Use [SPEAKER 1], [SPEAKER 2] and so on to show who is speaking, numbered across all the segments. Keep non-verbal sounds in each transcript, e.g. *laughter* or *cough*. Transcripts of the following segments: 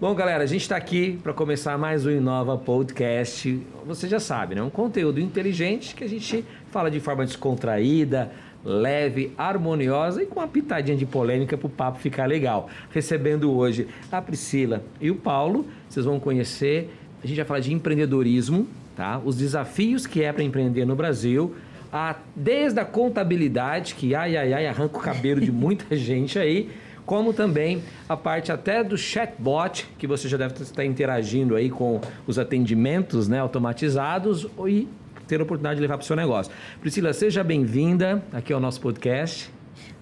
[SPEAKER 1] Bom, galera, a gente está aqui para começar mais um Inova Podcast. Você já sabe, né? Um conteúdo inteligente que a gente fala de forma descontraída, leve, harmoniosa e com uma pitadinha de polêmica para o papo ficar legal. Recebendo hoje a Priscila e o Paulo, vocês vão conhecer. A gente vai falar de empreendedorismo, tá? Os desafios que é para empreender no Brasil. A, desde a contabilidade, que ai, ai, ai, arranca o cabelo de muita *laughs* gente aí como também a parte até do chatbot, que você já deve estar interagindo aí com os atendimentos né, automatizados e ter a oportunidade de levar para o seu negócio. Priscila, seja bem-vinda aqui ao nosso podcast.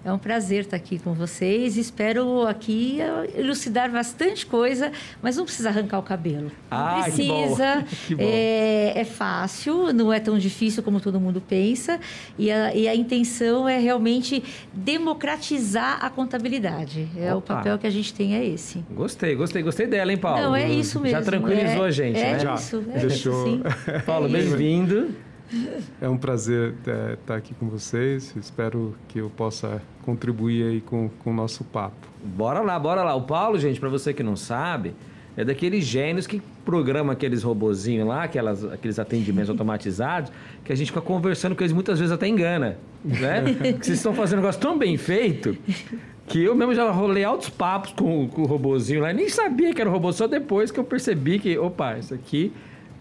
[SPEAKER 2] É um prazer estar aqui com vocês. Espero aqui elucidar bastante coisa, mas não precisa arrancar o cabelo. Não
[SPEAKER 1] ah,
[SPEAKER 2] precisa. *laughs*
[SPEAKER 1] Que bom.
[SPEAKER 2] É, é, fácil, não é tão difícil como todo mundo pensa. E a, e a intenção é realmente democratizar a contabilidade. É Opa. o papel que a gente tem é esse.
[SPEAKER 1] Gostei, gostei, gostei dela, hein, Paulo?
[SPEAKER 2] Não, é isso mesmo.
[SPEAKER 1] Já tranquilizou
[SPEAKER 2] é,
[SPEAKER 1] a gente,
[SPEAKER 2] é
[SPEAKER 1] né?
[SPEAKER 2] Já. Isso, é
[SPEAKER 3] Deixou.
[SPEAKER 2] Isso,
[SPEAKER 1] Paulo, bem-vindo. *laughs*
[SPEAKER 3] É um prazer estar é, tá aqui com vocês. Espero que eu possa contribuir aí com, com o nosso papo.
[SPEAKER 1] Bora lá, bora lá. O Paulo, gente, para você que não sabe, é daqueles gênios que programa aqueles robozinhos lá, aquelas, aqueles atendimentos *laughs* automatizados, que a gente fica conversando com eles muitas vezes até engana. Né? *laughs* vocês estão fazendo um negócio tão bem feito que eu mesmo já rolei altos papos com, com o robozinho lá e nem sabia que era um robô, só depois que eu percebi que, opa, isso aqui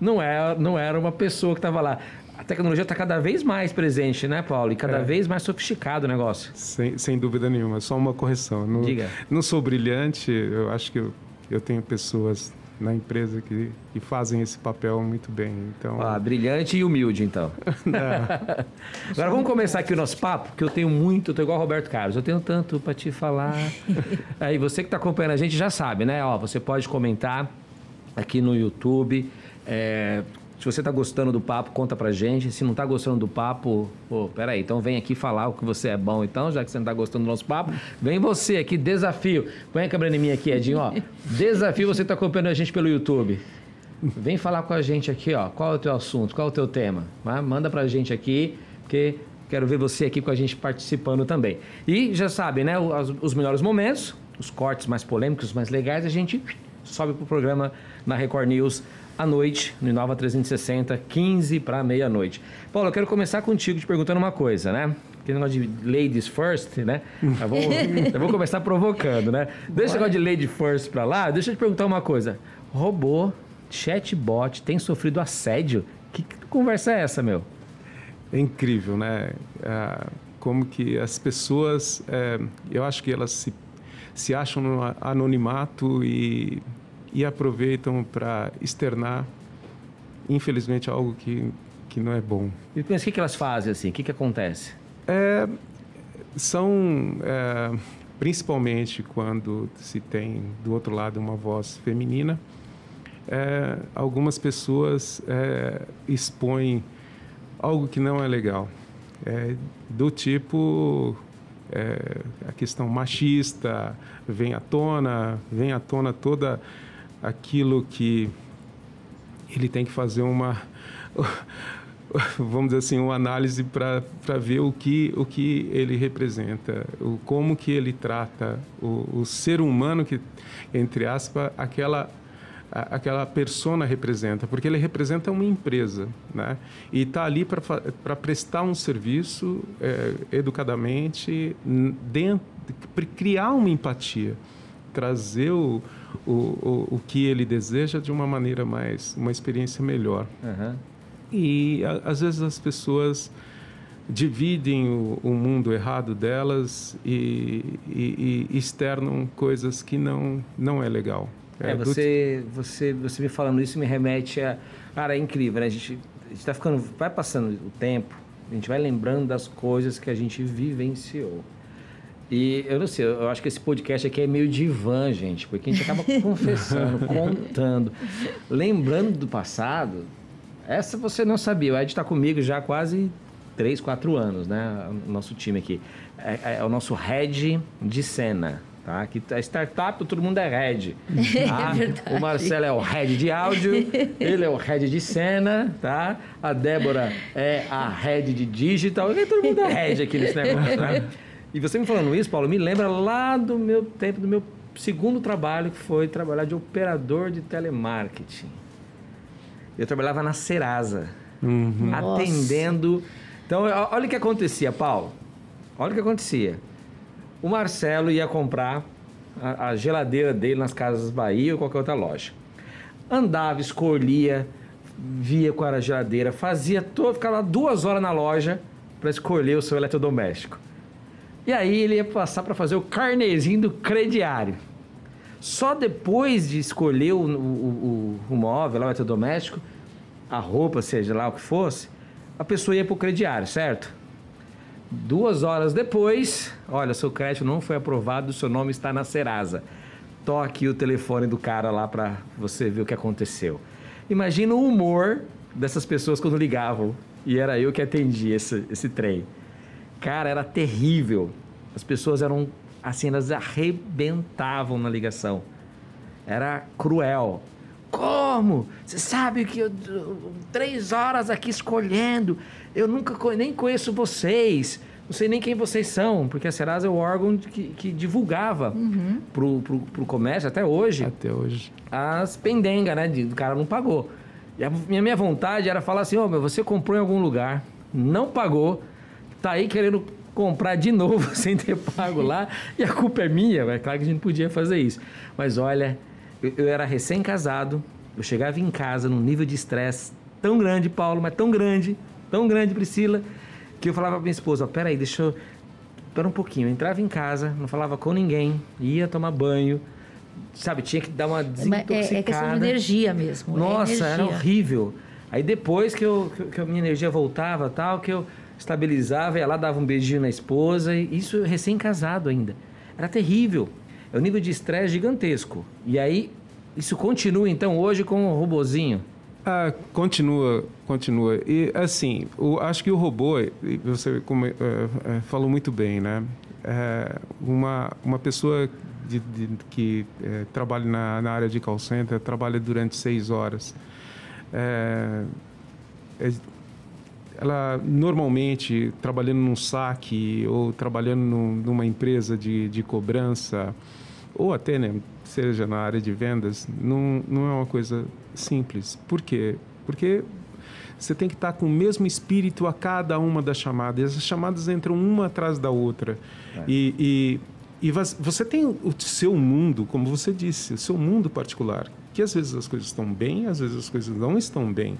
[SPEAKER 1] não, é, não era uma pessoa que estava lá a tecnologia está cada vez mais presente, né, Paulo? E cada é. vez mais sofisticado o negócio.
[SPEAKER 3] Sem, sem dúvida nenhuma. Só uma correção. No,
[SPEAKER 1] Diga.
[SPEAKER 3] Não sou brilhante, eu acho que eu, eu tenho pessoas na empresa que, que fazem esse papel muito bem. Então...
[SPEAKER 1] Ah, brilhante e humilde, então. *laughs* *laughs* Agora vamos começar aqui o nosso papo, que eu tenho muito, eu tô igual o Roberto Carlos, eu tenho tanto para te falar. *laughs* Aí você que está acompanhando a gente já sabe, né? Ó, você pode comentar aqui no YouTube. É, se você está gostando do papo, conta pra gente. Se não está gostando do papo, pô, peraí, então vem aqui falar o que você é bom, então, já que você não está gostando do nosso papo. Vem você aqui, desafio. Põe a câmera em mim aqui, Edinho, ó. Desafio, você está acompanhando a gente pelo YouTube. Vem falar com a gente aqui, ó. Qual é o teu assunto? Qual é o teu tema? Manda pra gente aqui, porque quero ver você aqui com a gente participando também. E já sabe, né? Os, os melhores momentos, os cortes mais polêmicos, mais legais, a gente sobe pro programa na Record News à noite, no Inova 360, 15 para meia-noite. Paulo, eu quero começar contigo te perguntando uma coisa, né? Aquele negócio de ladies first, né? *laughs* Eu vou, eu vou começar provocando, né? Deixa o negócio de lady first para lá, deixa eu te perguntar uma coisa. Robô, chatbot, tem sofrido assédio? Que, que conversa é essa, meu?
[SPEAKER 3] É incrível, né? É, como que as pessoas, é, eu acho que elas se, se acham no anonimato e e aproveitam para externar, infelizmente, algo que, que não é bom.
[SPEAKER 1] E pensa, o que, que elas fazem assim? O que, que acontece?
[SPEAKER 3] É, são, é, principalmente quando se tem do outro lado uma voz feminina, é, algumas pessoas é, expõem algo que não é legal. É, do tipo é, a questão machista vem à tona, vem à tona toda aquilo que ele tem que fazer uma vamos dizer assim uma análise para ver o que o que ele representa o como que ele trata o, o ser humano que entre aspas aquela aquela persona representa porque ele representa uma empresa né? E está ali para prestar um serviço é, educadamente dentro criar uma empatia trazer o, o, o, o que ele deseja de uma maneira mais, uma experiência melhor.
[SPEAKER 1] Uhum.
[SPEAKER 3] E a, às vezes as pessoas dividem o, o mundo errado delas e, e, e, externam coisas que não, não é legal.
[SPEAKER 1] É, é você, do... você, você me falando isso me remete a... Cara, é incrível, né? A gente está ficando... Vai passando o tempo, a gente vai lembrando das coisas que a gente vivenciou. E eu não sei, eu acho que esse podcast aqui é meio divã, gente, porque a gente acaba *laughs* confessando, contando, lembrando do passado. Essa você não sabia. O Ed está comigo já há quase 3, 4 anos, né? O nosso time aqui. É, é, é o nosso head de cena. Tá? Aqui a startup, todo mundo é head. *laughs* Tá? É o Marcelo é o head de áudio, ele é o head de cena, tá? A Débora é a head de digital, e todo mundo é head aqui nesse negócio, né? *laughs* E você me falando isso, Paulo, me lembra lá do meu tempo, do meu segundo trabalho que foi trabalhar de operador de telemarketing. Eu trabalhava na Serasa,
[SPEAKER 3] Uhum.
[SPEAKER 1] atendendo. Então, olha o que acontecia, Paulo. Olha o que acontecia. O Marcelo ia comprar a, a geladeira dele nas Casas Bahia ou qualquer outra loja. Andava, escolhia, via qual era a geladeira, fazia todo, ficava lá duas horas na loja para escolher o seu eletrodoméstico. E aí ele ia passar para fazer o carnezinho do crediário. Só depois de escolher o, o, o, o móvel, lá, o eletrodoméstico, a roupa, seja lá o que fosse, a pessoa ia para o crediário, certo? Duas horas depois, olha, seu crédito não foi aprovado, seu nome está na Serasa. Toque o telefone do cara lá para você ver o que aconteceu. Imagina o humor dessas pessoas quando ligavam e era eu que atendia esse, esse trem. Cara, era terrível. As pessoas eram assim, elas arrebentavam na ligação. Era cruel. Como? Você sabe que eu três horas aqui escolhendo, eu nunca nem conheço vocês, não sei nem quem vocês são, porque a Serasa é o órgão que, que divulgava pro, pro, pro comércio até hoje
[SPEAKER 3] Até hoje.
[SPEAKER 1] as pendengas, né? de- Do cara não pagou. E a minha, minha vontade era falar assim, ô, meu, você comprou em algum lugar, não pagou, tá aí querendo comprar de novo *laughs* sem ter pago lá, e a culpa é minha, é claro que a gente podia fazer isso. Mas olha, eu, eu era recém-casado, eu chegava em casa num nível de estresse tão grande, Paulo, mas tão grande, tão grande, Priscila, que eu falava pra minha esposa, ó, peraí, deixa eu... Espera um pouquinho, eu entrava em casa, não falava com ninguém, ia tomar banho, sabe, tinha que dar uma desintoxicada.
[SPEAKER 2] É, é questão de energia mesmo. é
[SPEAKER 1] Nossa, era
[SPEAKER 2] energia.
[SPEAKER 1] horrível. Aí depois que, eu, que, eu- que a minha energia voltava tal, que eu estabilizava, ia lá, dava um beijinho na esposa, isso recém-casado ainda. Era terrível. É um nível de estresse gigantesco. E aí, isso continua então hoje com o robozinho.
[SPEAKER 3] Ah, continua, continua. E assim, o- acho que o robô, você como, eh, eh, falou muito bem, né? É, uma, uma pessoa de, de- que eh, trabalha na, na área de call center trabalha durante seis horas. É, é- ela normalmente trabalhando num saque ou trabalhando num- numa empresa de, de cobrança ou até né, seja na área de vendas não, não é uma coisa simples. Por quê? Porque você tem que estar com o mesmo espírito a cada uma das chamadas. E as chamadas entram uma atrás da outra. E, e, e vas- você tem o seu mundo como você disse o seu mundo particular que às vezes as coisas estão bem às vezes as coisas não estão bem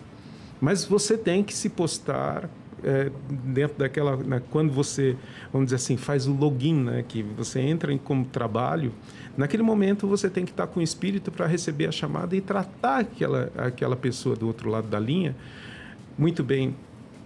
[SPEAKER 3] mas você tem que se postar é, dentro daquela né, quando você vamos dizer assim faz o login né que você entra em como trabalho naquele momento você tem que estar com o espírito para receber a chamada e tratar aquela aquela pessoa do outro lado da linha muito bem.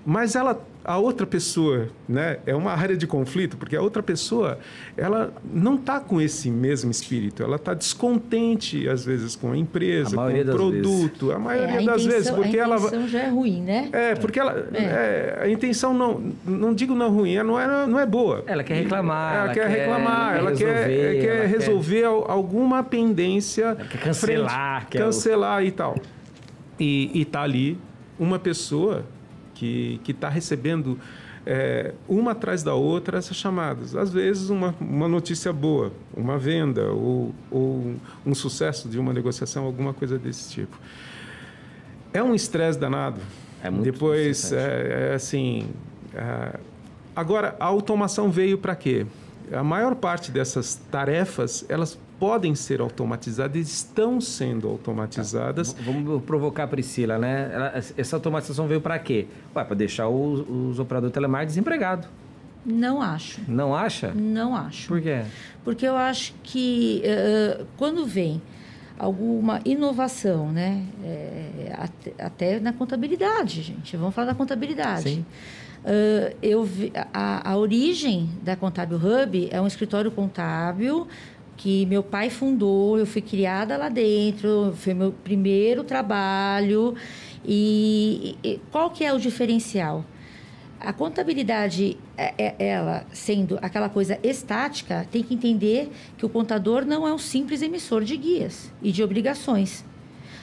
[SPEAKER 3] Mas ela a outra pessoa né é uma área de conflito porque a outra pessoa ela não está com esse mesmo espírito ela está descontente às vezes com a empresa
[SPEAKER 1] A
[SPEAKER 3] com o produto a
[SPEAKER 2] É,
[SPEAKER 3] maioria
[SPEAKER 2] a
[SPEAKER 3] das vezes
[SPEAKER 2] intenção-
[SPEAKER 3] porque
[SPEAKER 2] a
[SPEAKER 3] ela
[SPEAKER 2] intenção já é ruim, né?
[SPEAKER 3] é, porque ela,
[SPEAKER 2] É.
[SPEAKER 3] é, a intenção não, não digo não ruim, ela não é, não é boa.
[SPEAKER 1] Ela quer reclamar,
[SPEAKER 3] Ela,
[SPEAKER 1] ela
[SPEAKER 3] quer, reclamar, ela quer,
[SPEAKER 1] resolver,
[SPEAKER 3] quer
[SPEAKER 1] ela quer-
[SPEAKER 3] resolver al- alguma pendência.
[SPEAKER 1] quer cancelar,
[SPEAKER 3] frente-
[SPEAKER 1] quer o-
[SPEAKER 3] cancelar e tal. E, e tá ali uma pessoa que está recebendo é, uma atrás da outra essas chamadas. Às vezes uma, uma notícia boa, uma venda ou, ou um sucesso de uma negociação, alguma coisa desse tipo. É um estresse danado.
[SPEAKER 1] É muito
[SPEAKER 3] Depois, é, é assim. é, agora, a automação veio para quê? A maior parte dessas tarefas, elas podem ser automatizadas, estão sendo automatizadas.
[SPEAKER 1] V- Vamos provocar a Priscila, né? Ela- essa automatização veio para quê? Ué, para deixar os, os operadores telemarketing desempregados.
[SPEAKER 2] Não acho.
[SPEAKER 1] Não acha?
[SPEAKER 2] Não acho.
[SPEAKER 1] Por quê?
[SPEAKER 2] Porque eu acho que eh, quando vem alguma inovação, né? eh, até, até na contabilidade, gente. Vamos falar da contabilidade.
[SPEAKER 1] Sim.
[SPEAKER 2] Eh, eu vi, a, a origem da Contábil Hub é um escritório contábil que meu pai fundou, eu fui criada lá dentro, foi meu primeiro trabalho. E, e qual que é o diferencial? A contabilidade, é- é- ela sendo aquela coisa estática, tem que entender que o contador não é um simples emissor de guias e de obrigações.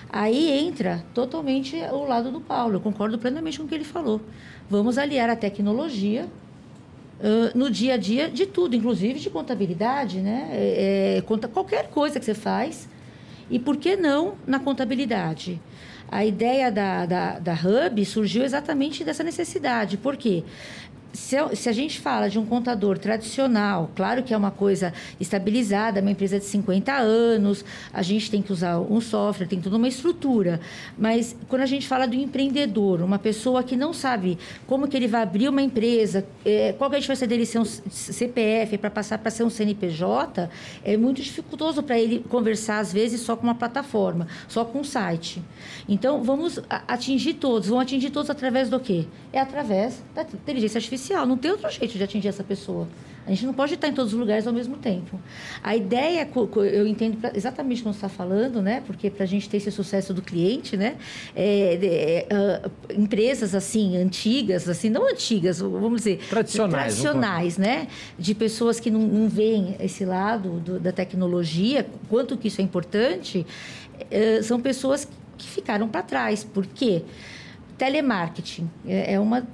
[SPEAKER 2] Aí entra totalmente o lado do Paulo. Eu concordo plenamente com o que ele falou. Vamos aliar a tecnologia uh, no dia a dia de tudo, inclusive de contabilidade, né? É, é, conta qualquer coisa que você faz. E por que não na contabilidade? A ideia da, da, da Hub surgiu exatamente dessa necessidade. Por quê? Se, se, a gente fala de um contador tradicional, claro que é uma coisa estabilizada, uma empresa de 50 anos, a gente tem que usar um software, tem toda uma estrutura. Mas quando a gente fala do empreendedor, uma pessoa que não sabe como que ele vai abrir uma empresa, é, qual que é a diferença dele ser um CPF para passar para ser um CNPJ, é muito dificultoso para ele conversar, às vezes, só com uma plataforma, só com um site. Então, vamos atingir todos. Vão atingir todos através do quê? É através da inteligência artificial artificial. Não tem outro jeito de atingir essa pessoa. A gente não pode estar em todos os lugares ao mesmo tempo. A ideia, eu entendo exatamente como você está falando, né? Porque para a gente ter esse sucesso do cliente, né? É, é, uh, empresas assim antigas, assim não antigas, vamos dizer
[SPEAKER 1] tradicionais,
[SPEAKER 2] tradicionais, né? De pessoas que não, não veem esse lado do, da tecnologia, quanto que isso é importante, uh, são pessoas que ficaram para trás. Por quê? Telemarketing é, é uma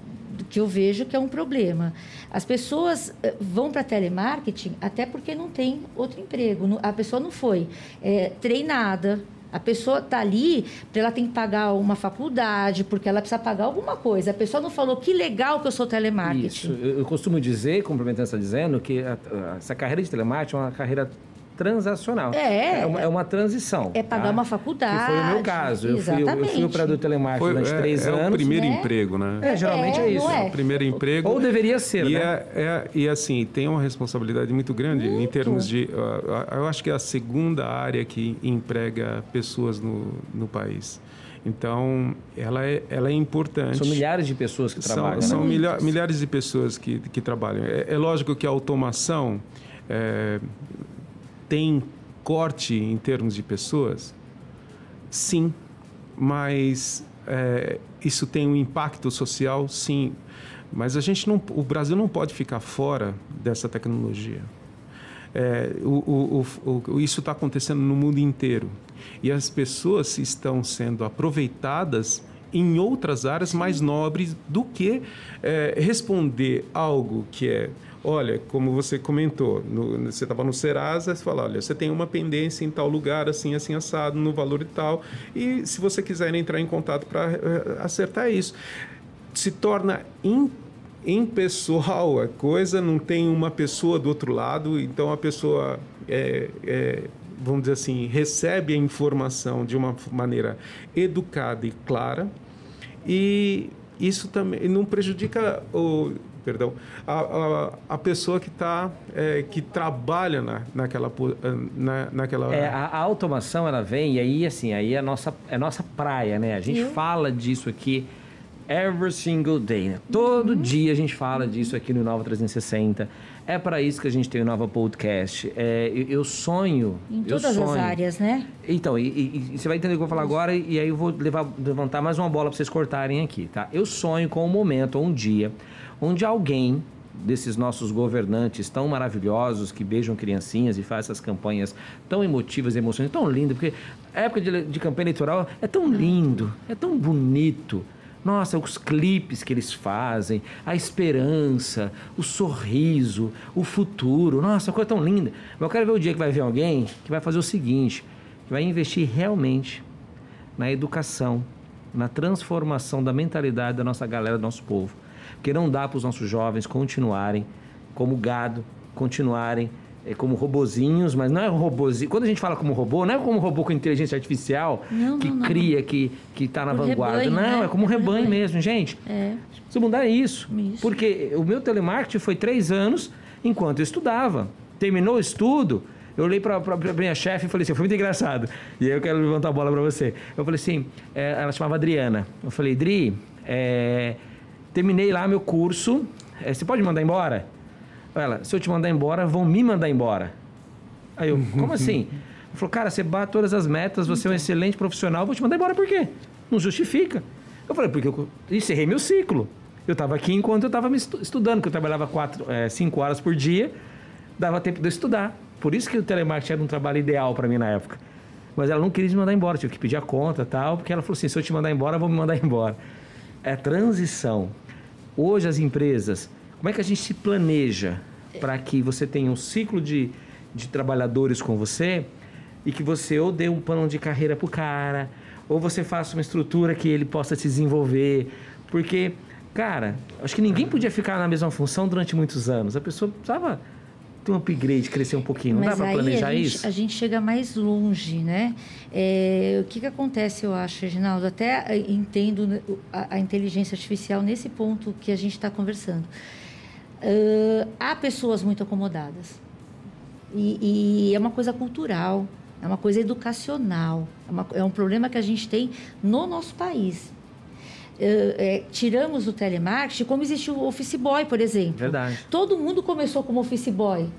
[SPEAKER 2] que eu vejo que é um problema. As pessoas eh, vão para telemarketing até porque não tem outro emprego. A pessoa não foi é, treinada. A pessoa está ali, ela tem que pagar uma faculdade, porque ela precisa pagar alguma coisa. A pessoa não falou que legal que eu sou telemarketing. Isso.
[SPEAKER 1] Eu costumo dizer, complementando essa dizendo, que a, a, essa carreira de telemarketing é uma carreira transacional.
[SPEAKER 2] É.
[SPEAKER 1] É uma, é uma transição.
[SPEAKER 2] É pagar tá? uma faculdade. Que
[SPEAKER 1] foi o meu caso. Eu fui, eu fui operador telemarketing durante é, três
[SPEAKER 3] é
[SPEAKER 1] anos.
[SPEAKER 3] É o primeiro né? emprego, né?
[SPEAKER 1] É, geralmente é, é isso. É.
[SPEAKER 3] o primeiro emprego.
[SPEAKER 1] Ou deveria ser,
[SPEAKER 3] e
[SPEAKER 1] né?
[SPEAKER 3] É, é, e assim, tem uma responsabilidade muito grande muito. em termos de... Uh, eu acho que é a segunda área que emprega pessoas no, no país. Então, ela é, ela é importante.
[SPEAKER 1] São milhares de pessoas que trabalham.
[SPEAKER 3] São, são milha, milhares de pessoas que, que trabalham. É, é lógico que a automação é, tem corte em termos de pessoas? Sim, mas é, isso tem um impacto social? Sim, mas a gente não, o Brasil não pode ficar fora dessa tecnologia. É, o, o, o, isso está acontecendo no mundo inteiro e as pessoas estão sendo aproveitadas em outras áreas mais nobres do que é, responder algo que é olha, como você comentou, no, você estava no Serasa, você fala, olha, você tem uma pendência em tal lugar, assim, assim, assado, no valor e tal, e se você quiser entrar em contato para uh, eh, acertar isso, se torna impessoal a coisa, não tem uma pessoa do outro lado, então a pessoa é, é vamos dizer assim, recebe a informação de uma maneira educada e clara, e isso também não prejudica o perdão, a, a, a pessoa que está é, que trabalha na, naquela na, naquela
[SPEAKER 1] é, a, a, automação ela vem e aí assim aí é nossa é nossa praia né a gente fala disso aqui every single day né? todo uhum. dia a gente fala disso aqui no Nova 360 é para isso que a gente tem o Nova Podcast. É, eu, eu, sonho.
[SPEAKER 2] Em todas
[SPEAKER 1] sonho.
[SPEAKER 2] as áreas, né?
[SPEAKER 1] Então, e, e, e, você vai entender o que eu vou falar agora, e, e aí eu vou levar, levantar mais uma bola para vocês cortarem aqui, tá? Eu sonho com um momento, um dia, onde alguém desses nossos governantes tão maravilhosos que beijam criancinhas e faz essas campanhas tão emotivas, emocionantes, tão lindo, porque a época de, de campanha eleitoral é tão lindo, é tão bonito. Nossa, os clipes que eles fazem, a esperança, o sorriso, o futuro. Nossa, coisa tão linda. Mas eu quero ver o dia que vai ver alguém que vai fazer o seguinte: que vai investir realmente na educação, na transformação da mentalidade da nossa galera, do nosso povo. Porque não dá para os nossos jovens continuarem como gado, continuarem é, como robozinhos, mas não é robozinho. Quando a gente fala como robô, não é como robô com inteligência artificial
[SPEAKER 2] não,
[SPEAKER 1] que
[SPEAKER 2] não, não.
[SPEAKER 1] cria, que que está na vanguarda.
[SPEAKER 2] Rebanho,
[SPEAKER 1] não,
[SPEAKER 2] né?
[SPEAKER 1] é como um rebanho, rebanho, mesmo, gente.
[SPEAKER 2] É.
[SPEAKER 1] Precisa mudar isso,
[SPEAKER 2] isso.
[SPEAKER 1] Porque o meu telemarketing foi três anos enquanto eu estudava. Terminou o estudo, eu olhei para a minha chefe e falei assim, foi muito engraçado. E aí eu quero levantar a bola para você. Eu falei assim, é, ela chamava Adriana. Eu falei, Dri, é, terminei lá meu curso, é, você pode mandar embora? Ela, se eu te mandar embora, vão me mandar embora. Aí eu, como *laughs* assim? Ele falou, cara, você bate todas as metas, você é um excelente profissional, vou te mandar embora por quê? Não justifica. Eu falei, porque eu encerrei meu ciclo. Eu estava aqui enquanto eu estava me estudando, que eu trabalhava quatro, é, cinco horas por dia, dava tempo de eu estudar. Por isso que o telemarketing era um trabalho ideal para mim na época. Mas ela não queria me mandar embora, tive que pedir a conta tal, porque ela falou assim, se eu te mandar embora, vou me mandar *laughs* embora. É transição. Hoje as empresas, Como é que a gente se planeja para que você tenha um ciclo de, de trabalhadores com você e que você ou dê um plano de carreira para o cara, ou você faça uma estrutura que ele possa se desenvolver. Porque, cara, acho que ninguém podia ficar na mesma função durante muitos anos. A pessoa precisava ter um upgrade, crescer um pouquinho. Não
[SPEAKER 2] Mas
[SPEAKER 1] dá para planejar
[SPEAKER 2] a gente,
[SPEAKER 1] isso?
[SPEAKER 2] A gente chega mais longe, né? É, o que, que acontece, eu acho, Reginaldo? Até eh, entendo né, a, a inteligência artificial nesse ponto que a gente está conversando. Ah, há pessoas muito acomodadas. E, e é uma coisa cultural, é uma coisa educacional, é, uma- é um problema que a gente tem no nosso país. Eh, tiramos o telemarketing, como existiu o office boy, por exemplo.
[SPEAKER 1] Verdade.
[SPEAKER 2] Todo mundo começou como office boy.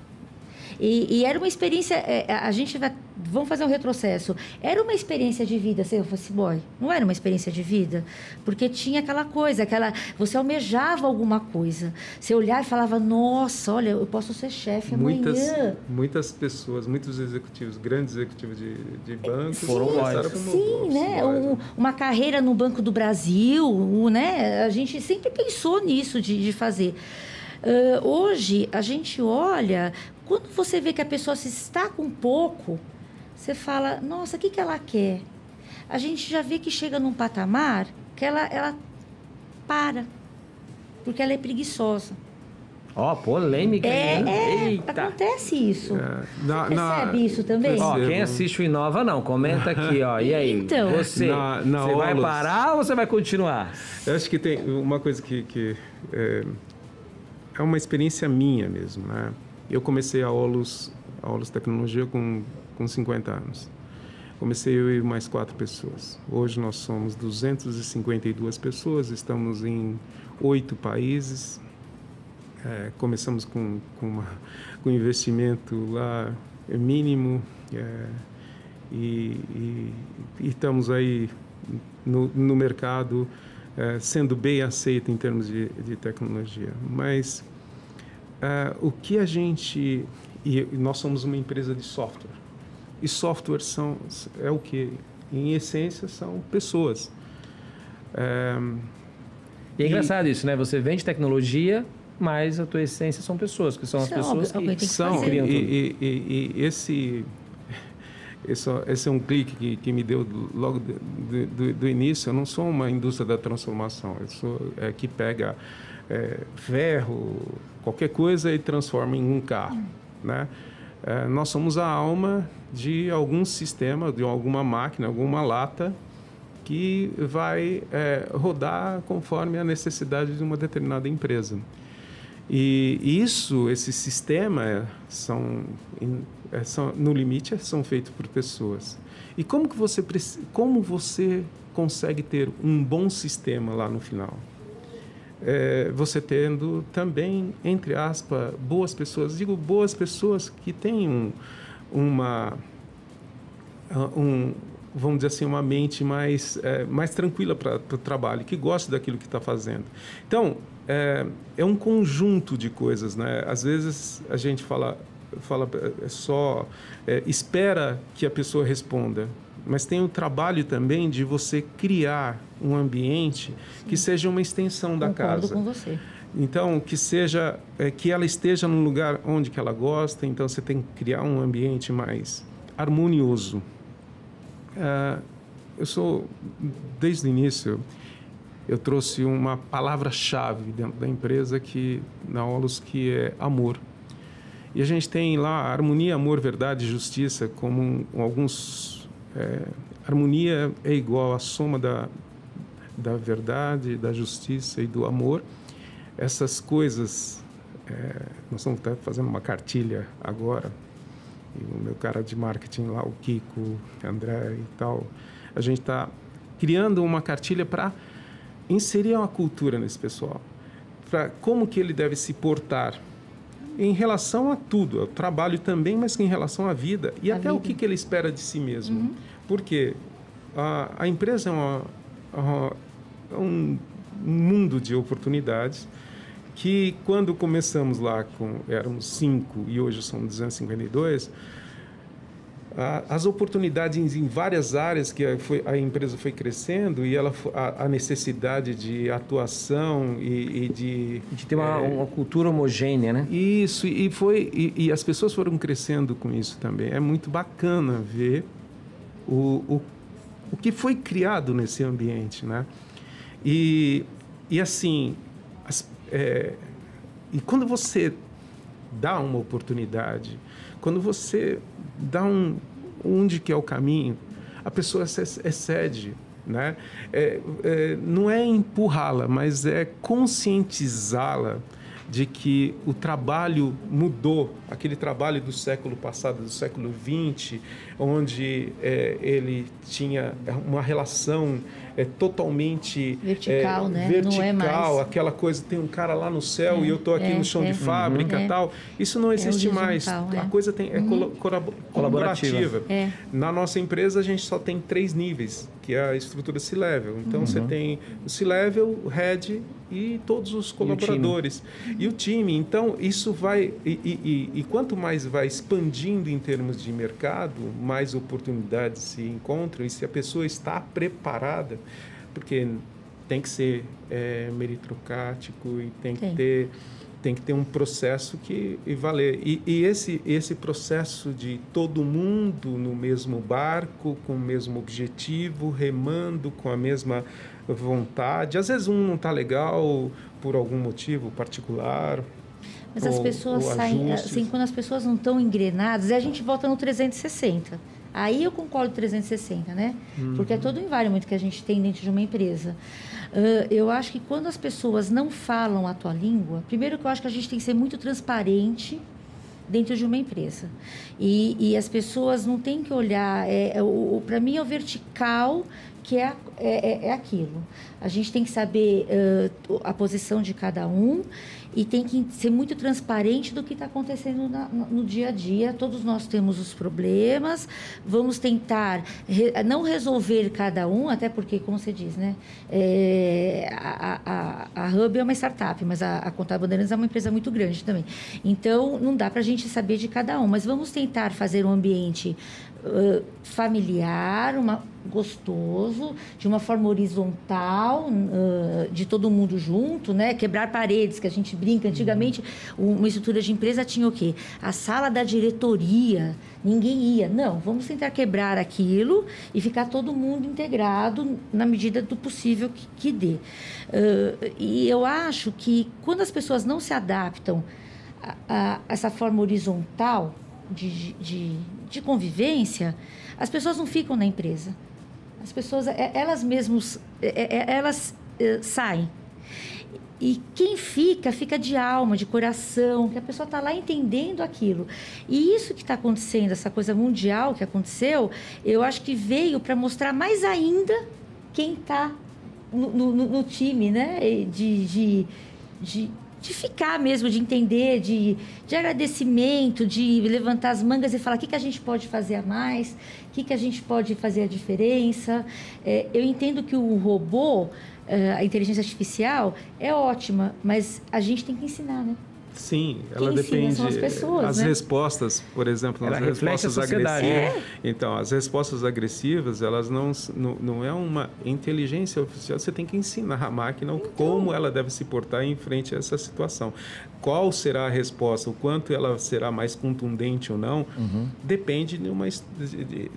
[SPEAKER 2] E, e era uma experiência. é, a gente vai. Vamos fazer um retrocesso. Era uma experiência de vida ser office boy. Não era uma experiência de vida. Porque tinha aquela coisa, aquela. Você almejava alguma coisa. Você olhava e falava, nossa, olha, eu posso ser chefe
[SPEAKER 3] Muitas,
[SPEAKER 2] amanhã.
[SPEAKER 3] muitas pessoas, muitos executivos, grandes executivos de, de bancos,
[SPEAKER 1] Foram
[SPEAKER 3] começaram
[SPEAKER 1] boys.
[SPEAKER 3] como
[SPEAKER 2] Sim, né?
[SPEAKER 3] boys,
[SPEAKER 2] Um- uma carreira no Banco do Brasil, um, né? A gente sempre pensou nisso de, de fazer. Ah, hoje, a gente olha, quando você vê que a pessoa se está com pouco, você fala, nossa, o que, que ela quer? A gente já vê que chega num patamar que ela, ela para, porque ela é preguiçosa.
[SPEAKER 1] Ó, polêmica.
[SPEAKER 2] É,
[SPEAKER 1] hein?
[SPEAKER 2] é,
[SPEAKER 1] Eita.
[SPEAKER 2] acontece isso.
[SPEAKER 3] É, na-
[SPEAKER 2] Você
[SPEAKER 3] na-
[SPEAKER 2] percebe isso também?
[SPEAKER 1] Ó, quem assiste o Inova não, comenta aqui, ó. E aí?
[SPEAKER 2] Então.
[SPEAKER 1] você,
[SPEAKER 3] Na- na
[SPEAKER 1] você vai parar ou você vai continuar?
[SPEAKER 3] Eu acho que tem uma coisa que, que é, é uma experiência minha mesmo, né? Eu comecei a Olus, a Tecnologia com, com 50 anos. Comecei eu e mais quatro pessoas. Hoje nós somos 252 pessoas, estamos em oito países. É, começamos com, com, uma, com investimento lá mínimo é, e, e- e estamos aí no, no mercado eh, sendo bem aceito em termos de, de tecnologia. Mas eh, o que a gente e nós somos uma empresa de software e software são é o que em essência são pessoas. Eh,
[SPEAKER 1] E é
[SPEAKER 3] E-
[SPEAKER 1] engraçado isso, né? Você vende tecnologia, mas a tua essência são pessoas, que são as
[SPEAKER 2] é
[SPEAKER 1] pessoas
[SPEAKER 2] óbvio,
[SPEAKER 1] que
[SPEAKER 2] que
[SPEAKER 3] são
[SPEAKER 2] fazer.
[SPEAKER 3] e, e- e- e esse *laughs* esse, esse é um clique que, que me deu logo do, do- do- do início. Eu não sou uma indústria da transformação. Eu sou é, que pega é, ferro, qualquer coisa e transforma em um carro, né? É, nós somos a alma de algum sistema, de alguma máquina, alguma lata que vai é, rodar conforme a necessidade de uma determinada empresa. E isso, esse sistema, é, são, é, são no limite, é, são feitos por pessoas. E como que você como você consegue ter um bom sistema lá no final? É, você tendo também, entre aspas, boas pessoas. Digo boas pessoas que têm um, uma um, vamos dizer assim, uma mente mais, eh, mais tranquila para o trabalho, que gosta daquilo que está fazendo. Então, é, é um conjunto de coisas, né? Às vezes a gente fala, fala é só, é, espera que a pessoa responda, mas tem o trabalho também de você criar um ambiente que seja uma extensão da
[SPEAKER 2] Concordo
[SPEAKER 3] casa.
[SPEAKER 2] com você.
[SPEAKER 3] Então, que seja, é, que ela esteja num lugar onde que ela gosta. Então, você tem que criar um ambiente mais harmonioso. Ah, eu sou, desde o início, eu trouxe uma palavra-chave dentro da empresa que na Olus que é amor. E a gente tem lá harmonia, amor, verdade e justiça como um- alguns é, harmonia é igual à soma da da verdade, da justiça e do amor. Essas coisas, é, nós estamos fazendo uma cartilha agora, e o meu cara de marketing lá, o Kiko, André e tal, a gente está criando uma cartilha para inserir uma cultura nesse pessoal, para como que ele deve se portar em relação a tudo, ao trabalho também, mas em relação à vida e
[SPEAKER 2] A
[SPEAKER 3] até o
[SPEAKER 2] vida.
[SPEAKER 3] que, que ele espera de si mesmo. Porque a, a empresa é uma, uma- é um mundo de oportunidades que quando começamos lá com éramos cinco e hoje são 252 as oportunidades em várias áreas que a empresa foi crescendo e ela, a, a necessidade de atuação e, e de...
[SPEAKER 1] De ter uma, é, uma, cultura homogênea, né?
[SPEAKER 3] Isso, e, foi, e, e, as pessoas foram crescendo com isso também. É muito bacana ver o, o, o que foi criado nesse ambiente, né? E, e assim, as, é, e quando você dá uma oportunidade, quando você dá um onde que é o caminho, a pessoa excede, né? É, é, não é empurrá-la, mas é conscientizá-la de que o trabalho mudou, aquele trabalho do século passado, do século XX, onde é, ele tinha uma relação é totalmente
[SPEAKER 2] vertical,
[SPEAKER 3] é,
[SPEAKER 2] né?
[SPEAKER 3] Vertical,
[SPEAKER 2] não é mais...
[SPEAKER 3] aquela coisa tem um cara lá no céu é, e eu estou aqui é, no chão de é. fábrica, uhum. tal. Isso não existe mais. A coisa tem é uhum. colaborativa. Na nossa empresa a gente só tem três níveis, que é a estrutura C-level. Então uhum. você tem o C-level, o head e todos os colaboradores e o time. E o time. Então isso vai e, e, e quanto mais vai expandindo em termos de mercado, mais oportunidades se encontram e se a pessoa está preparada porque tem que ser é, meritocrático e tem, que ter tem que ter um processo que e valer. E, e, esse esse processo de todo mundo no mesmo barco com o mesmo objetivo remando com a mesma vontade. Às vezes um não está legal por algum motivo particular
[SPEAKER 2] mas ou, as pessoas saem assim quando as pessoas não estão engrenadas a gente volta no 360 Aí eu concordo 360, né? Uhum. Porque é todo o environment que a gente tem dentro de uma empresa. Uh, eu acho que quando as pessoas não falam a tua língua, primeiro que eu acho que a gente tem que ser muito transparente dentro de uma empresa. E, e as pessoas não têm que olhar. É, é o, Para mim, é o vertical que é, é, é, é aquilo. A gente tem que saber uh, a posição de cada um e tem que ser muito transparente do que está acontecendo na, no dia a dia. Todos nós temos os problemas, vamos tentar re, não resolver cada um, até porque, como você diz, né, é, a, a, a Hub é uma startup, mas a, a Contábil Bandeirantes é uma empresa muito grande também. Então, não dá para a gente saber de cada um, mas vamos tentar fazer um ambiente familiar, uma, gostoso, de uma forma horizontal, uh, de todo mundo junto, né? Quebrar paredes, que a gente brinca. Antigamente, uma estrutura de empresa tinha o quê? A sala da diretoria, ninguém ia. Não, vamos tentar quebrar aquilo e ficar todo mundo integrado na medida do possível que, que dê. Uh, e eu acho que quando as pessoas não se adaptam a, a essa forma horizontal de, de, de convivência, as pessoas não ficam na empresa. As pessoas, é, elas mesmas, é, é, elas saem. E quem fica, fica de alma, de coração, que a pessoa está lá entendendo aquilo. E isso que está acontecendo, essa coisa mundial que aconteceu, eu acho que veio para mostrar mais ainda quem está no, no, no, time, né? De, de, de, de ficar mesmo, de entender, de, de agradecimento, de levantar as mangas e falar o que, que a gente pode fazer a mais, o que, que a gente pode fazer a diferença. É, eu entendo que o robô, é, a inteligência artificial, é ótima, mas a gente tem que ensinar, né?
[SPEAKER 3] Sim, ela Quem depende. As, pessoas, as né? respostas, por exemplo,
[SPEAKER 1] ela
[SPEAKER 3] as respostas agressivas.
[SPEAKER 1] É?
[SPEAKER 3] Então, as respostas agressivas, elas não, não, não é uma inteligência oficial. Você tem que ensinar a máquina então... como ela deve se portar em frente a essa situação. Qual será a resposta, o quanto ela será mais contundente ou não, uhum. depende de uma, de, de,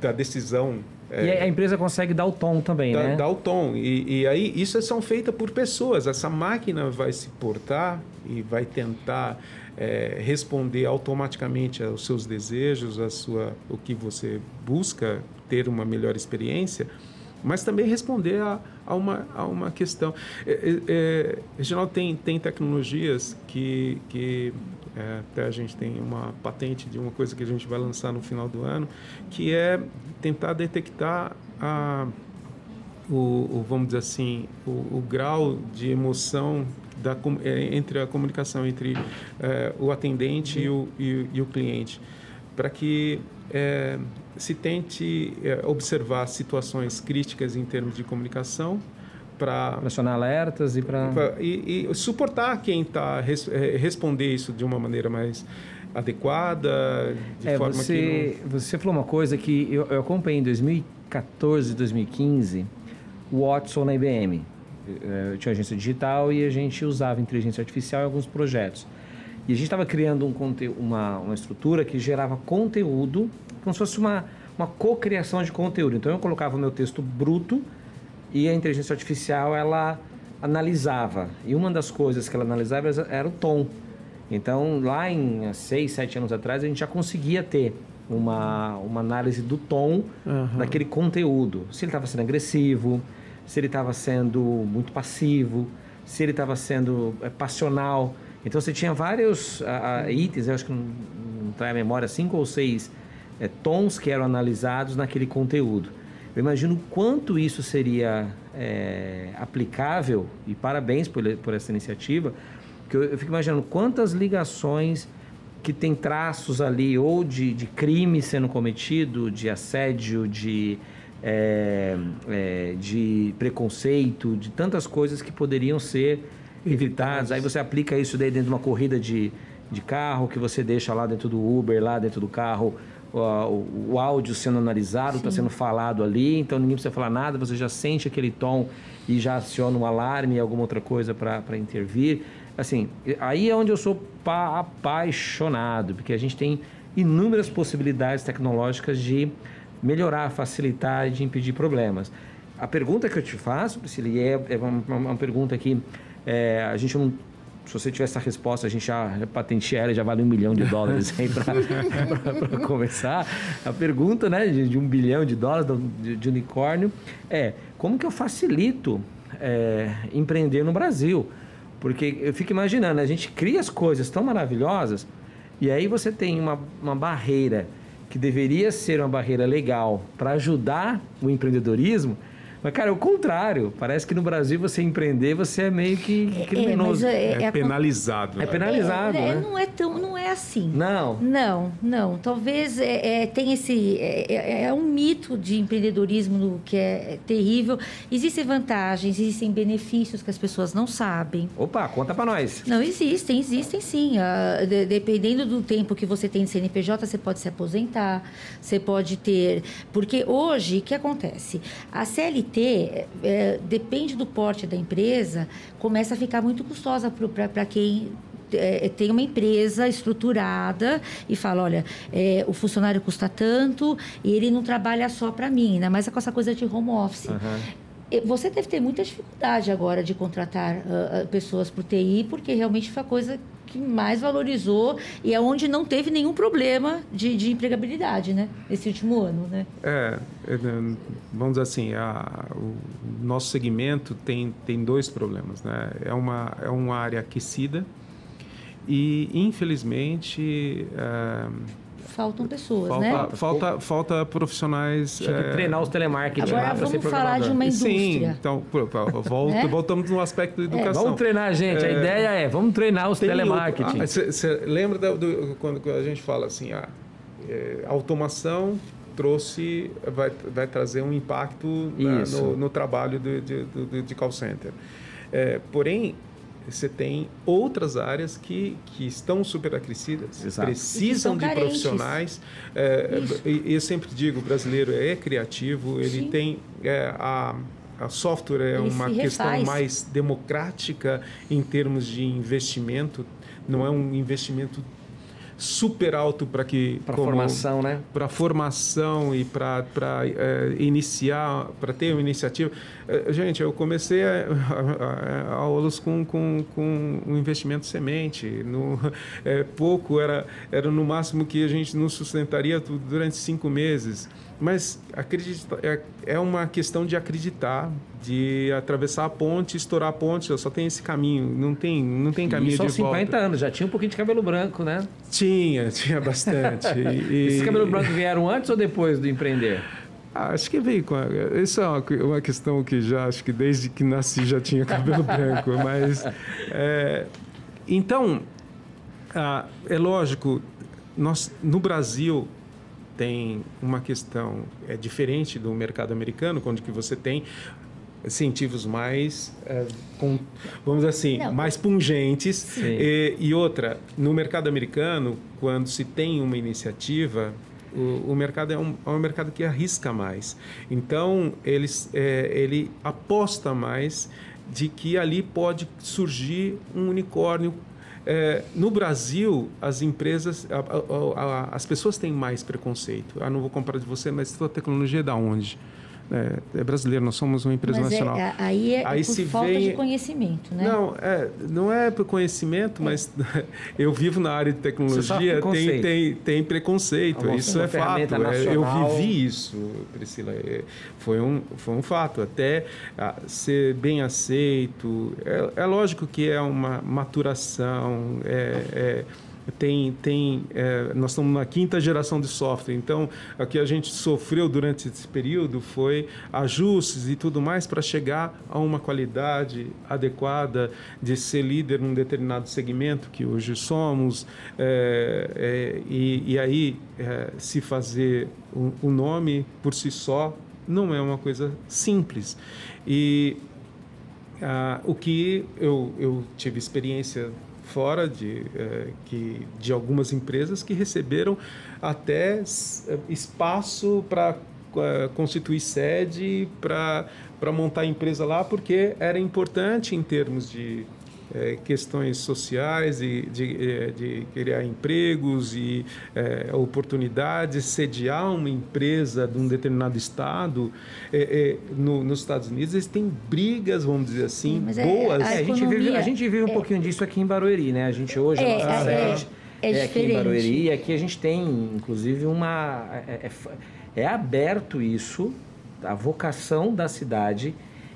[SPEAKER 3] da decisão
[SPEAKER 1] é, e a empresa consegue dar o tom também,
[SPEAKER 3] dá,
[SPEAKER 1] né?
[SPEAKER 3] Dá o tom. E, e, aí, isso são feitas por pessoas. Essa máquina vai se portar e vai tentar é, responder automaticamente aos seus desejos, a sua, o que você busca ter uma melhor experiência, mas também responder a, a, uma, a uma questão. É, é, é Reginaldo, tem, tem tecnologias que, que é, até a gente tem uma patente de uma coisa que a gente vai lançar no final do ano, que é tentar detectar a, o, o vamos dizer assim, o, o, grau de emoção da, é, entre a comunicação entre é, o atendente e o, e, e o cliente, para que é, se tente observar situações críticas em termos de comunicação para
[SPEAKER 1] acionar alertas e para
[SPEAKER 3] e, e, suportar quem está res, responder isso de uma maneira mais adequada, de
[SPEAKER 1] é,
[SPEAKER 3] forma
[SPEAKER 1] você,
[SPEAKER 3] que... Não...
[SPEAKER 1] Você falou uma coisa que eu, eu acompanhei em 2014, 2015, o Watson na IBM. Eu tinha agência digital e a gente usava inteligência artificial em alguns projetos. E a gente estava criando um, uma, uma estrutura que gerava conteúdo, como se fosse uma, uma cocriação de conteúdo. Então eu colocava o meu texto bruto e a inteligência artificial ela analisava. E uma das coisas que ela analisava era o tom. Então, lá em seis, sete anos atrás, a gente já conseguia ter uma, uma análise do tom uhum. daquele conteúdo. Se ele estava sendo agressivo, se ele estava sendo muito passivo, se ele estava sendo é, passional. Então, você tinha vários uh, itens, eu acho que não, não trai a memória, cinco ou seis é, tons que eram analisados naquele conteúdo. Eu imagino quanto isso seria é, aplicável, e parabéns por, por essa iniciativa, porque eu, eu fico imaginando quantas ligações que tem traços ali ou de, de crime sendo cometido, de assédio, de, é, é, de preconceito, de tantas coisas que poderiam ser evitadas. Aí você aplica isso daí dentro de uma corrida de, de carro, que você deixa lá dentro do Uber, lá dentro do carro, o, o, o áudio sendo analisado, está sendo falado ali, então ninguém precisa falar nada, você já sente aquele tom e já aciona um alarme, alguma outra coisa para intervir assim, aí é onde eu sou apaixonado, porque a gente tem inúmeras possibilidades tecnológicas de melhorar, facilitar e de impedir problemas. A pergunta que eu te faço, Priscila, é, é uma, uma, pergunta que é, a gente não. Se você tivesse essa resposta, a gente já, patenteia ela, já vale um milhão de dólares para começar. A pergunta né, de, de, um bilhão de dólares de, de unicórnio é como que eu facilito é, empreender no Brasil? Porque eu fico imaginando, a gente cria as coisas tão maravilhosas e aí você tem uma, uma barreira que deveria ser uma barreira legal para ajudar o empreendedorismo mas, cara, é o contrário. Parece que no Brasil você empreender, você é meio que é, criminoso.
[SPEAKER 3] É, é, é, é penalizado.
[SPEAKER 1] É penalizado,
[SPEAKER 2] é,
[SPEAKER 1] né?
[SPEAKER 2] Não é, tão, não é assim.
[SPEAKER 1] Não?
[SPEAKER 2] Não, não. Talvez é, tem esse... É, um mito de empreendedorismo que é terrível. Existem vantagens, existem benefícios que as pessoas não sabem.
[SPEAKER 1] Opa, conta para nós.
[SPEAKER 2] Não, existem, existem sim. Uh, de, dependendo do tempo que você tem de CNPJ, você pode se aposentar, você pode ter... Porque hoje, o que acontece? A CLT CLT, é, depende do porte da empresa, começa a ficar muito custosa para quem é, tem uma empresa estruturada e fala, olha, é, o funcionário custa tanto e ele não trabalha só para mim, ainda mais com essa coisa de home office. Uhum. Você deve ter muita dificuldade agora de contratar uh, pessoas para o TI, porque realmente foi a coisa que mais valorizou e é onde não teve nenhum problema de, de empregabilidade, né? Esse último ano, né?
[SPEAKER 3] É, é vamos dizer assim, a, o nosso segmento tem, tem dois problemas, né? É uma, é uma área aquecida e, infelizmente... É,
[SPEAKER 2] faltam pessoas,
[SPEAKER 3] falta,
[SPEAKER 2] né?
[SPEAKER 3] Falta, falta profissionais.
[SPEAKER 1] Tinha que é... treinar os telemarketing
[SPEAKER 2] Agora vamos falar de uma indústria.
[SPEAKER 3] Sim, então volto, é? voltamos no aspecto da é. educação.
[SPEAKER 1] É. Vamos treinar, gente. A é. ideia é, vamos treinar os telemarketing.
[SPEAKER 3] Você ah, lembra do, do, quando a gente fala assim, a é, automação trouxe, vai, vai trazer um impacto na, no, no, trabalho de, de, de, de call center. porém, você tem outras áreas que, que estão superaquecidas, Exato. precisam de carentes. profissionais. É, eu sempre digo, o brasileiro é criativo, ele Sim. tem é, a a software é ele uma questão mais democrática em termos de investimento, não é um investimento super alto para que
[SPEAKER 1] para formação né?
[SPEAKER 3] para formação e para é, iniciar para ter uma iniciativa. É, gente eu comecei a, a, a, aulas com, com, com um investimento semente. No é, pouco era era no máximo que a gente nos sustentaria durante cinco meses mas acredita, é, é uma questão de acreditar, de atravessar a ponte, estourar a ponte, só tem esse caminho, não tem, não tem caminho Isso de
[SPEAKER 1] 50 anos, já tinha um pouquinho de cabelo branco, né?
[SPEAKER 3] Tinha, tinha bastante. *laughs* e,
[SPEAKER 1] Esses cabelos brancos vieram antes ou depois do empreender?
[SPEAKER 3] Ah, acho que veio com. A, isso é uma, uma, questão que já, acho que desde que nasci já tinha cabelo *laughs* branco, mas. É, então, ah, é lógico, nós, no Brasil, tem uma questão é diferente do mercado americano, onde que você tem incentivos mais, é, com, vamos assim, Não. mais pungentes. E, e, outra, no mercado americano, quando se tem uma iniciativa, o, o mercado é um, é um, mercado que arrisca mais. Então, eles, é, ele aposta mais de que ali pode surgir um unicórnio é, no Brasil, as empresas, a, a, a, as pessoas têm mais preconceito. Ah, não vou comprar de você, mas sua tecnologia é da onde? É, é brasileiro, nós somos uma empresa
[SPEAKER 2] mas
[SPEAKER 3] é, nacional.
[SPEAKER 2] É, aí é, aí por falta vem... de conhecimento, né?
[SPEAKER 3] Não, é, não é por conhecimento, mas *laughs* eu vivo na área de tecnologia, tem, tem, tem preconceito, isso é fato. É, eu vivi isso, Priscila, é, foi um, foi um fato. Até ser bem aceito, é, é lógico que é uma maturação, é tem, tem é, nós estamos na quinta geração de software, então o que a gente sofreu durante esse período foi ajustes e tudo mais para chegar a uma qualidade adequada de ser líder num determinado segmento que hoje somos é, é, e, e, aí é, se fazer o, o nome por si só não é uma coisa simples. E ah, o que eu, eu tive experiência fora de, é, que, de algumas empresas que receberam até é, espaço para é, constituir sede, para montar empresa lá, porque era importante em termos de é, questões sociais e de, é, de, criar empregos e é, oportunidades, sediar uma empresa de um determinado estado. É, é, no, nos Estados Unidos eles têm brigas, vamos dizer assim, Sim, é, boas.
[SPEAKER 1] A, a, gente vive, a gente vive um pouquinho disso aqui em Barueri, né? A gente hoje, a nossa sede é, aqui em Barueri, e aqui a gente tem, inclusive, uma... é aberto isso, a vocação da cidade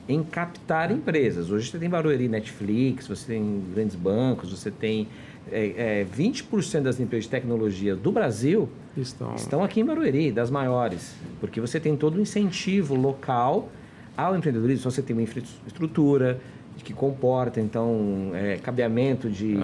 [SPEAKER 1] em captar empresas. Hoje você tem Barueri Netflix, você tem grandes bancos, você tem é, é, 20% das empresas de tecnologia do Brasil estão... estão aqui em Barueri, das maiores, porque você tem todo o incentivo local ao empreendedorismo. Então, você tem uma infraestrutura que comporta, então, é, cabeamento de,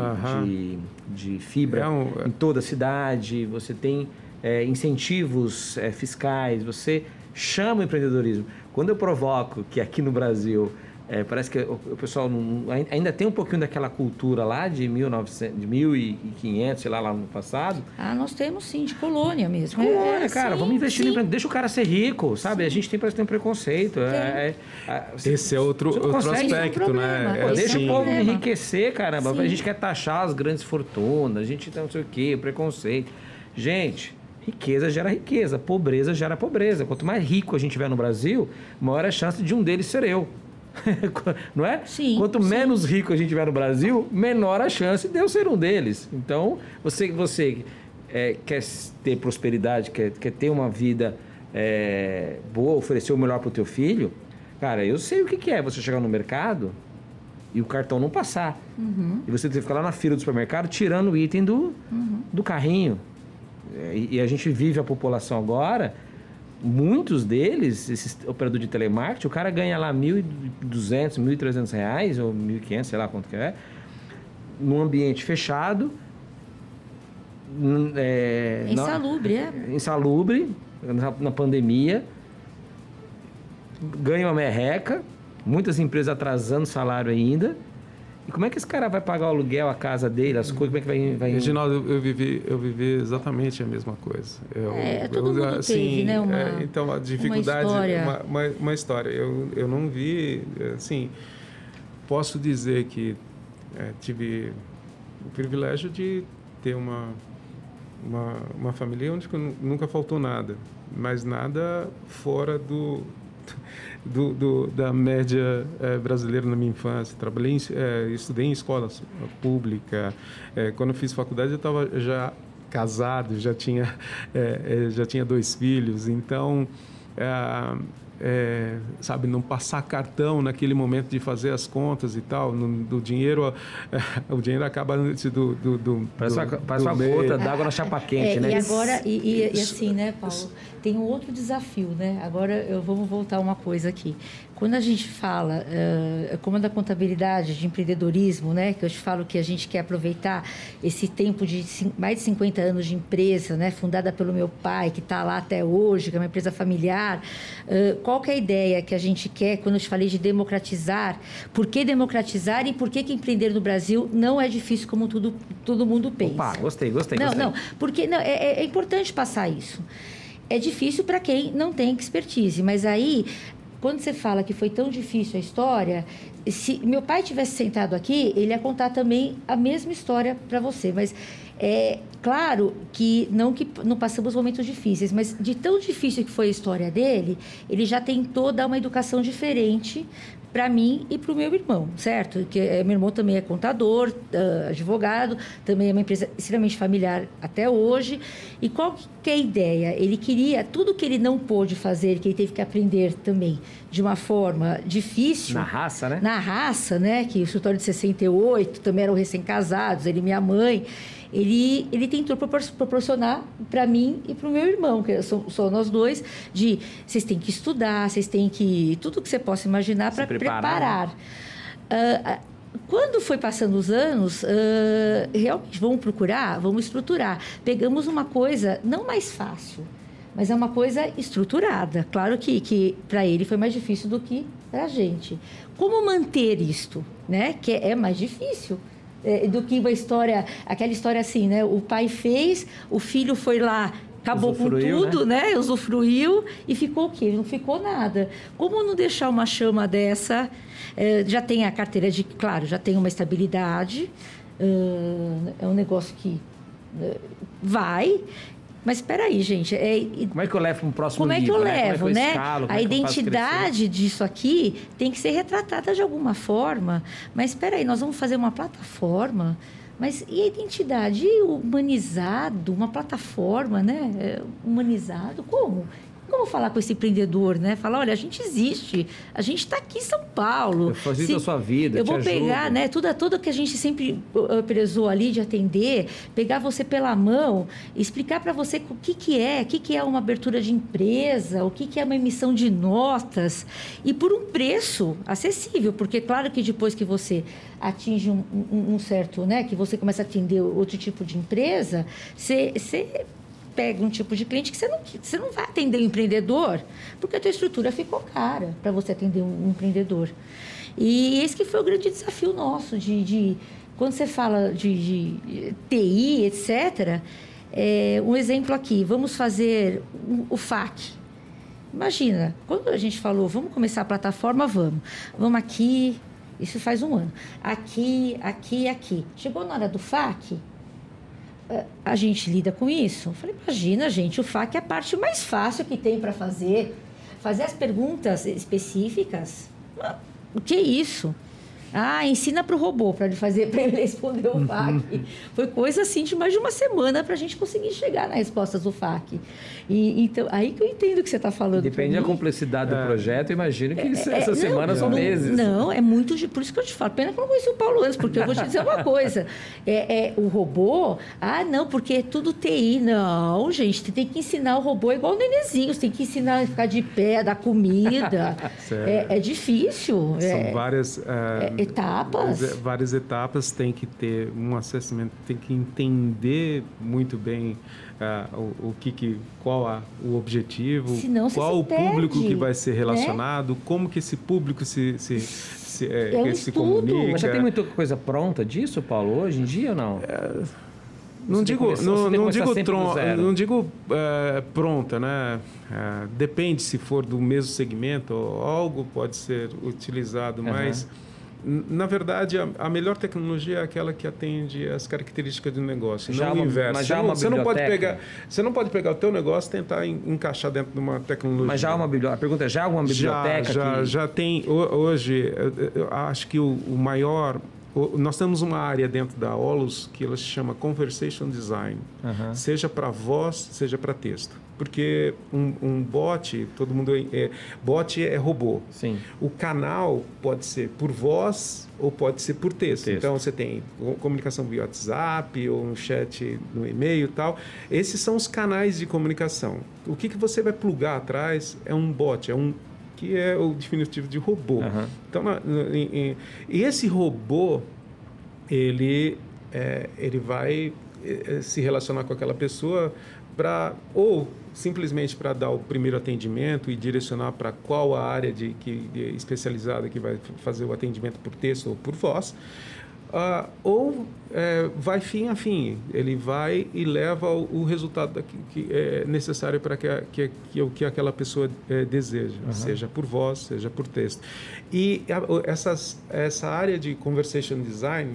[SPEAKER 1] de, de, fibra é um... em toda a cidade, você tem é, incentivos é, fiscais, você chama o empreendedorismo. Quando eu provoco que aqui no Brasil é, parece que o, o pessoal não, ainda tem um pouquinho daquela cultura lá de, 1900, de 1500, sei lá, lá no passado.
[SPEAKER 2] Ah, nós temos sim, de colônia mesmo.
[SPEAKER 1] De colônia, é, cara. Sim, vamos investir sim. no Deixa o cara ser rico, sabe? Sim. A gente tem, parece que tem preconceito. É,
[SPEAKER 3] é, Esse é outro, outro aspecto, né?
[SPEAKER 1] É, deixa o povo enriquecer, caramba. A gente quer taxar as grandes fortunas, a gente não sei o quê, preconceito. Gente, Riqueza gera riqueza, pobreza gera pobreza. Quanto mais rico a gente tiver no Brasil, maior é a chance de um deles ser eu. *laughs* não é?
[SPEAKER 2] Sim.
[SPEAKER 1] Quanto
[SPEAKER 2] sim.
[SPEAKER 1] menos rico a gente tiver no Brasil, menor a chance de eu ser um deles. Então, você, você é, quer ter prosperidade, quer, quer ter uma vida é, boa, oferecer o melhor para o teu filho, cara, eu sei o que, que é você chegar no mercado e o cartão não passar.
[SPEAKER 2] Uhum.
[SPEAKER 1] E você ter que ficar lá na fila do supermercado tirando o item do, uhum. do carrinho. É, e, a gente vive a população agora, muitos deles, esses operadores de telemarketing, o cara ganha lá 1.200, 1.300 reais, ou 1.500, sei lá quanto que é, num ambiente fechado.
[SPEAKER 2] É, insalubre, na, é?
[SPEAKER 1] Insalubre, na, na pandemia. Ganha uma merreca, muitas empresas atrasando salário ainda e como é que esse cara vai pagar o aluguel, a casa dele, as coisas, como é que vai... vai...
[SPEAKER 3] Reginaldo, eu, eu, vivi, eu vivi exatamente a mesma coisa. Eu,
[SPEAKER 2] é, todo eu, mundo assim, teve, né? Uma,
[SPEAKER 3] é, então, a dificuldade... Uma história. Uma, uma, uma, história. Eu, eu não vi, assim... Posso dizer que é, tive o privilégio de ter uma, uma, uma família onde nunca faltou nada. Mas nada fora do do, do, da média é, brasileira na minha infância. Trabalhei, é, estudei em escola pública. É, quando eu fiz faculdade, eu estava já casado, já tinha, *laughs* já tinha dois filhos. Então, é, sabe, não passar cartão naquele momento de fazer as contas e tal, no, do dinheiro, é, *laughs* o dinheiro acaba antes do, do, do
[SPEAKER 1] Parece uma, parece uma gota d'água na chapa quente,
[SPEAKER 2] é,
[SPEAKER 1] né?
[SPEAKER 2] E agora, e, e, e, assim, né, Paulo, tem um outro desafio, né? Agora eu vamos voltar uma coisa aqui. Quando a gente fala, uh, como da contabilidade, de empreendedorismo, né, que eu te falo que a gente quer aproveitar esse tempo de mais de 50 anos de empresa, né, fundada pelo meu pai, que está lá até hoje, que é uma empresa familiar, uh, qual que é a ideia que a gente quer quando eu te falei de democratizar? Por que democratizar e por que, que empreender no Brasil não é difícil como tudo, todo mundo pensa?
[SPEAKER 1] Opa, gostei, gostei,
[SPEAKER 2] não,
[SPEAKER 1] gostei.
[SPEAKER 2] Não, porque não, é, é importante passar isso. É difícil para quem não tem expertise, mas aí quando você fala que foi tão difícil a história, se meu pai tivesse sentado aqui, ele ia contar também a mesma história para você. Mas é claro que não que não passamos momentos difíceis, mas de tão difícil que foi a história dele, ele já tentou dar uma educação diferente para mim e para o meu irmão, certo? Que é, meu irmão também é contador, uh, advogado, também é uma empresa extremamente familiar até hoje. E qual que é a ideia? Ele queria tudo que ele não pôde fazer, que ele teve que aprender também de uma forma difícil.
[SPEAKER 1] Na raça, né?
[SPEAKER 2] Na raça, né? Que o escritório de 68 também eram recém-casados, ele e minha mãe ele, ele tentou proporcionar para mim e para o meu irmão, que são, são nós dois, de vocês têm que estudar, vocês têm que. tudo que você possa imaginar para preparar. Uh, quando foi passando os anos, uh, realmente vamos procurar, vamos estruturar. Pegamos uma coisa não mais fácil, mas é uma coisa estruturada. Claro que, que para ele foi mais difícil do que para a gente. Como manter isto, né? Que é mais difícil é, do que uma história, aquela história assim, né? O pai fez, o filho foi lá, acabou Usufruiu, com tudo, né? né? Usufruiu e ficou o quê? Não ficou nada. Como não deixar uma chama dessa? É, já tem a carteira de, claro, já tem uma estabilidade. É um negócio que uh, vai mas espera aí, gente. É,
[SPEAKER 1] como é que eu levo para um próximo
[SPEAKER 2] como é que eu
[SPEAKER 1] né?
[SPEAKER 2] levo,
[SPEAKER 1] é
[SPEAKER 2] né?
[SPEAKER 1] Eu escalo,
[SPEAKER 2] a identidade disso aqui tem que ser retratada de alguma forma. Mas espera aí, nós vamos fazer uma plataforma. Mas e a identidade? E humanizado, uma plataforma, né? É, humanizado, como? Como falar com esse empreendedor, né? Falar, olha, a gente existe, a gente está aqui em São Paulo. Eu
[SPEAKER 1] facilito a sua vida,
[SPEAKER 2] Eu vou pegar, né? Tudo, tudo que a gente sempre uh, prezou ali de atender, pegar você pela mão, explicar para você o que, que é, o que, que é uma abertura de empresa, o que, que é uma emissão de notas, e por um preço acessível, porque claro que depois que você atinge um, um, um certo, né? Que você começa a atender outro tipo de empresa, você pega um tipo de cliente que você não, você não vai atender o um empreendedor, porque a tua estrutura ficou cara para você atender um, empreendedor. E esse que foi o grande desafio nosso, de, de quando você fala de, de TI, etc., é, um exemplo aqui, vamos fazer o, o FAC. Imagina, quando a gente falou, vamos começar a plataforma, vamos. Vamos aqui, isso faz um ano. Aqui, aqui, aqui. Chegou na hora do FAC, a gente lida com isso? Eu falei, imagina, gente, o FAQ é a parte mais fácil que tem para fazer. Fazer as perguntas específicas. O que é isso? Ah, ensina para o robô para ele fazer, para ele responder o FAQ. Foi coisa assim de mais de uma semana para a gente conseguir chegar nas respostas do FAQ. E, então, aí que eu entendo o que você está falando.
[SPEAKER 1] Depende da complexidade é. do projeto, imagino que é, essas é, semanas são meses.
[SPEAKER 2] Não, é muito. De, por isso que eu te falo. Pena que eu não conheci o Paulo antes, porque eu vou te dizer uma coisa. É, é, o robô, ah, não, porque é tudo TI. Não, gente, você tem que ensinar o robô igual o nenenzinho. Você tem que ensinar a ficar de pé, dar comida. *laughs* é, é, difícil.
[SPEAKER 3] São
[SPEAKER 2] é.
[SPEAKER 3] várias.
[SPEAKER 2] Etapas.
[SPEAKER 3] Várias etapas, tem que ter um assessamento, tem que entender muito bem uh, o, o, que, que qual a, o objetivo,
[SPEAKER 2] Senão
[SPEAKER 3] qual
[SPEAKER 2] o
[SPEAKER 3] público que vai ser né? relacionado, né? como que esse público se, se, se,
[SPEAKER 2] é, é um
[SPEAKER 3] se comunica.
[SPEAKER 1] Mas já tem muita coisa pronta disso, Paulo, hoje em dia ou não?
[SPEAKER 3] É, não digo, começar, não, não, digo tron, não digo é, pronta, né? É, depende se for do mesmo segmento, algo pode ser utilizado, uhum. mas na verdade, a, a, melhor tecnologia é aquela que atende as características do negócio, já não uma, o inverso. Mas já você, não, você não pode pegar, você não pode pegar o teu negócio e tentar encaixar dentro de uma tecnologia.
[SPEAKER 1] Mas já há uma biblioteca. A pergunta é já há uma biblioteca?
[SPEAKER 3] Já, já,
[SPEAKER 1] que...
[SPEAKER 3] já tem. Hoje, acho que o, o maior nós temos uma área dentro da Olus que ela se chama Conversation Design, uhum. seja para voz, seja para texto. Porque um, um, bot, todo mundo é, é, bot é robô.
[SPEAKER 1] Sim.
[SPEAKER 3] O canal pode ser por voz ou pode ser por texto. texto. Então você tem comunicação via WhatsApp ou um chat no e-mail e tal. Esses são os canais de comunicação. O que, que você vai plugar atrás é um bot, é um que é o diminutivo de robô.
[SPEAKER 1] Aham.
[SPEAKER 3] Então, na- na- em- em- e esse robô, ele, é, ele vai é, é, se relacionar com aquela pessoa para ou simplesmente para dar o primeiro atendimento e direcionar para qual a área de, que, de especializada que vai fazer o atendimento por texto ou por voz, ah, ou é, vai fim a fim. Ele vai e leva o, o resultado daqui- que é necessário para que, a- que, que o que aquela pessoa é, deseja, seja por voz, seja por texto. E a- essas, essa área de conversation design,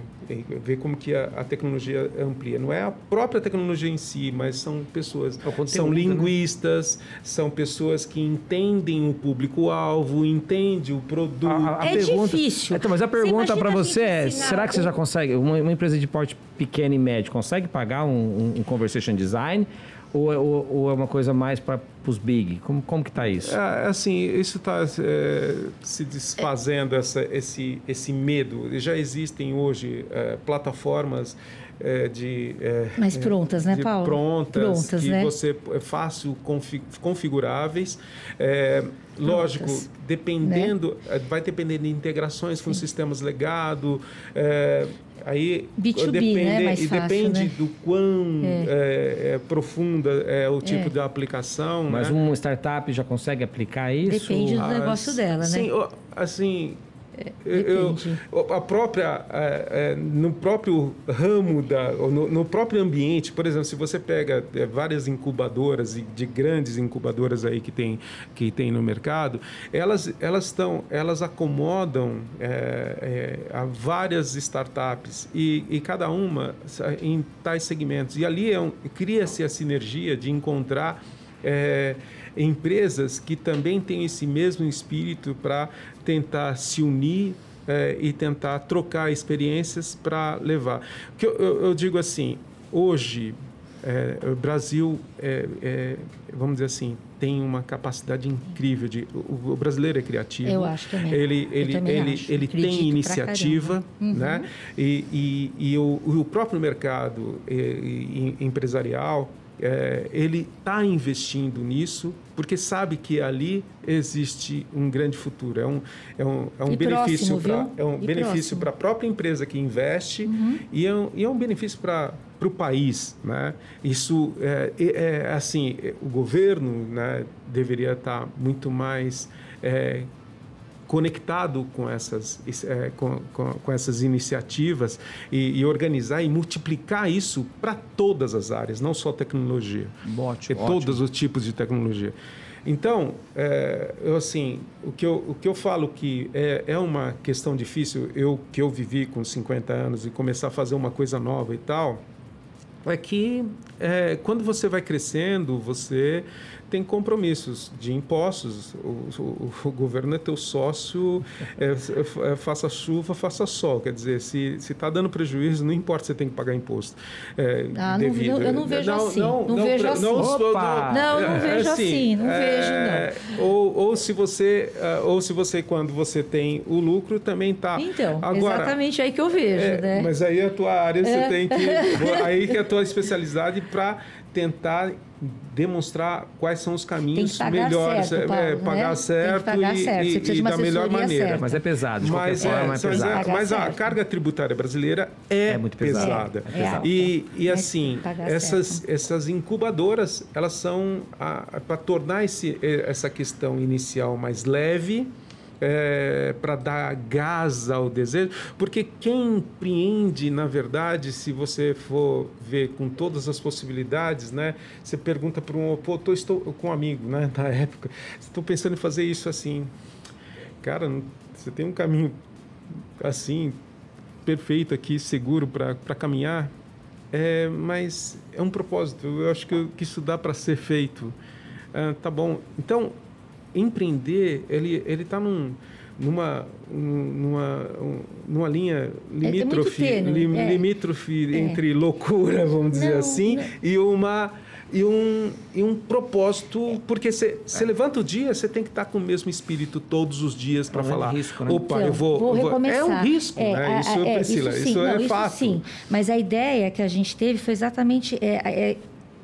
[SPEAKER 3] ver como que a, a tecnologia amplia. Não é a própria tecnologia em si, mas são pessoas,
[SPEAKER 1] É
[SPEAKER 3] são
[SPEAKER 1] né?
[SPEAKER 3] linguistas, são pessoas que entendem o público-alvo, entendem o produto.
[SPEAKER 1] A- a
[SPEAKER 2] É
[SPEAKER 1] pergunta-
[SPEAKER 2] difícil.
[SPEAKER 1] Então, mas a pergunta para você é: será que você
[SPEAKER 2] um-
[SPEAKER 1] já consegue, uma, uma empresa de porte pequeno e médio, consegue pagar um, um- um conversation design? Ou, é- ou- ou é uma coisa mais para os big? Como, como que tá isso?
[SPEAKER 3] É, assim, isso está se desfazendo, essa, esse, esse medo. Já existem hoje é, plataformas é, de... é,
[SPEAKER 2] Mais prontas, né, Paulo?
[SPEAKER 3] Prontas,
[SPEAKER 2] Prontas,
[SPEAKER 3] que
[SPEAKER 2] né?
[SPEAKER 3] você é fácil confi- configuráveis. Lógico, dependendo, é, vai depender de integrações com sistemas legado. é, aí
[SPEAKER 2] B2B,
[SPEAKER 3] depende,
[SPEAKER 2] né? Mais
[SPEAKER 3] e
[SPEAKER 2] fácil,
[SPEAKER 3] depende
[SPEAKER 2] né?
[SPEAKER 3] do quão é, é, profunda é o tipo
[SPEAKER 2] É.
[SPEAKER 3] de aplicação.
[SPEAKER 1] Mas
[SPEAKER 3] né?
[SPEAKER 1] uma startup já consegue aplicar isso?
[SPEAKER 2] Depende do
[SPEAKER 3] Ah,
[SPEAKER 2] negócio dela, né?
[SPEAKER 3] Sim, assim, eu,
[SPEAKER 2] depende.
[SPEAKER 3] eu- a própria é, é, no próprio ramo da no, no próprio ambiente, por exemplo, se você pega é, várias incubadoras e de grandes incubadoras aí que tem que tem no mercado, elas elas estão elas acomodam é, é, a várias startups e, e cada uma em tais segmentos e ali é um, cria-se a sinergia de encontrar é, empresas que também têm esse mesmo espírito para tentar se unir é, e tentar trocar experiências para levar. Que eu, eu- eu digo assim, hoje é, o Brasil, é, vamos dizer assim, tem uma capacidade incrível de. O, o brasileiro é criativo.
[SPEAKER 2] Eu acho também.
[SPEAKER 3] Ele, ele,
[SPEAKER 2] também
[SPEAKER 3] ele,
[SPEAKER 2] acho.
[SPEAKER 3] ele
[SPEAKER 2] Acredito
[SPEAKER 3] tem iniciativa,
[SPEAKER 2] caramba. Uhum.
[SPEAKER 3] né? E, e, e o, o próprio mercado empresarial, eh, ele está investindo nisso porque sabe que ali existe um grande futuro. É um, é um, é um benefício para é um
[SPEAKER 2] E
[SPEAKER 3] benefício.
[SPEAKER 2] Uhum.
[SPEAKER 3] para a própria empresa que investe e, é um, e é um benefício para para o país, né? Isso é, é- é, assim, é, o governo, né, deveria estar muito mais é, conectado com essas, é, com, com, com essas iniciativas e, e organizar e multiplicar isso para todas as áreas, não só tecnologia.
[SPEAKER 1] Ótimo,
[SPEAKER 3] É todos os tipos de tecnologia. Então, é, eu assim, o que eu, o que eu falo que é, é uma questão difícil, eu que eu vivi com 50 anos e começar a fazer uma coisa nova e tal, é que é, quando você vai crescendo, você tem compromissos de impostos. O, o- o governo é teu sócio, é, é, é, faça chuva, faça sol. Quer dizer, se está dando prejuízo, não importa, você tem que pagar imposto. é,
[SPEAKER 2] Ah, não-
[SPEAKER 3] devido.
[SPEAKER 2] eu- eu não vejo assim, não vejo
[SPEAKER 3] pra-
[SPEAKER 2] assim.
[SPEAKER 3] estou-
[SPEAKER 1] Opa!
[SPEAKER 2] Não, não
[SPEAKER 3] é,
[SPEAKER 2] vejo assim, não
[SPEAKER 3] é, Ou, ou se você, ou se você quando você tem o lucro também tá.
[SPEAKER 2] Então,
[SPEAKER 3] Agora,
[SPEAKER 2] exatamente aí que eu vejo,
[SPEAKER 3] é,
[SPEAKER 2] né?
[SPEAKER 3] Mas aí a tua área você
[SPEAKER 2] É.
[SPEAKER 3] tem que. *laughs* Aí que é a tua especialidade para tentar demonstrar quais são os caminhos melhores.
[SPEAKER 2] certo,
[SPEAKER 3] é,
[SPEAKER 2] Paulo, né?
[SPEAKER 3] pagar certo
[SPEAKER 2] pagar
[SPEAKER 3] e,
[SPEAKER 2] certo.
[SPEAKER 3] E, e da melhor maneira.
[SPEAKER 2] certa.
[SPEAKER 1] Mas é pesado, de qualquer
[SPEAKER 3] Mas,
[SPEAKER 1] forma
[SPEAKER 3] é,
[SPEAKER 1] é pesado.
[SPEAKER 3] mas a
[SPEAKER 2] certo.
[SPEAKER 3] carga tributária brasileira é,
[SPEAKER 1] É muito pesada.
[SPEAKER 2] É, é.
[SPEAKER 3] E, e
[SPEAKER 2] É,
[SPEAKER 3] assim, essas, essas incubadoras, elas são para tornar esse, essa questão inicial mais leve, para dar gás ao desejo, porque quem empreende, na verdade, se você for ver com todas as possibilidades, né, você pergunta para um, pô, tô, estou com um amigo, né, na época, estou pensando em fazer isso assim, cara, você tem um caminho assim perfeito aqui, seguro para caminhar, é, mas é um propósito. Eu acho que, que isso dá para ser feito. Ah, tá bom. Então, empreender, ele ele está num, numa numa um- numa linha limítrofe,
[SPEAKER 2] tênue,
[SPEAKER 3] lim-
[SPEAKER 2] é.
[SPEAKER 3] limítrofe
[SPEAKER 2] É.
[SPEAKER 3] entre loucura, vamos dizer
[SPEAKER 2] Não,
[SPEAKER 3] assim,
[SPEAKER 2] não.
[SPEAKER 3] e uma e um, e um propósito, porque você levanta o dia, você tem que estar com o mesmo espírito todos os dias para
[SPEAKER 1] É um
[SPEAKER 3] falar.
[SPEAKER 1] risco, né?
[SPEAKER 3] Opa,
[SPEAKER 2] Então,
[SPEAKER 3] eu vou, eu vou-. É um risco,
[SPEAKER 2] É,
[SPEAKER 3] né?
[SPEAKER 2] a-
[SPEAKER 3] Isso,
[SPEAKER 2] a- é,
[SPEAKER 3] Priscila, isso,
[SPEAKER 2] sim,
[SPEAKER 3] é
[SPEAKER 2] não,
[SPEAKER 3] fato.
[SPEAKER 2] sim. Mas a ideia que a gente teve foi exatamente é, é,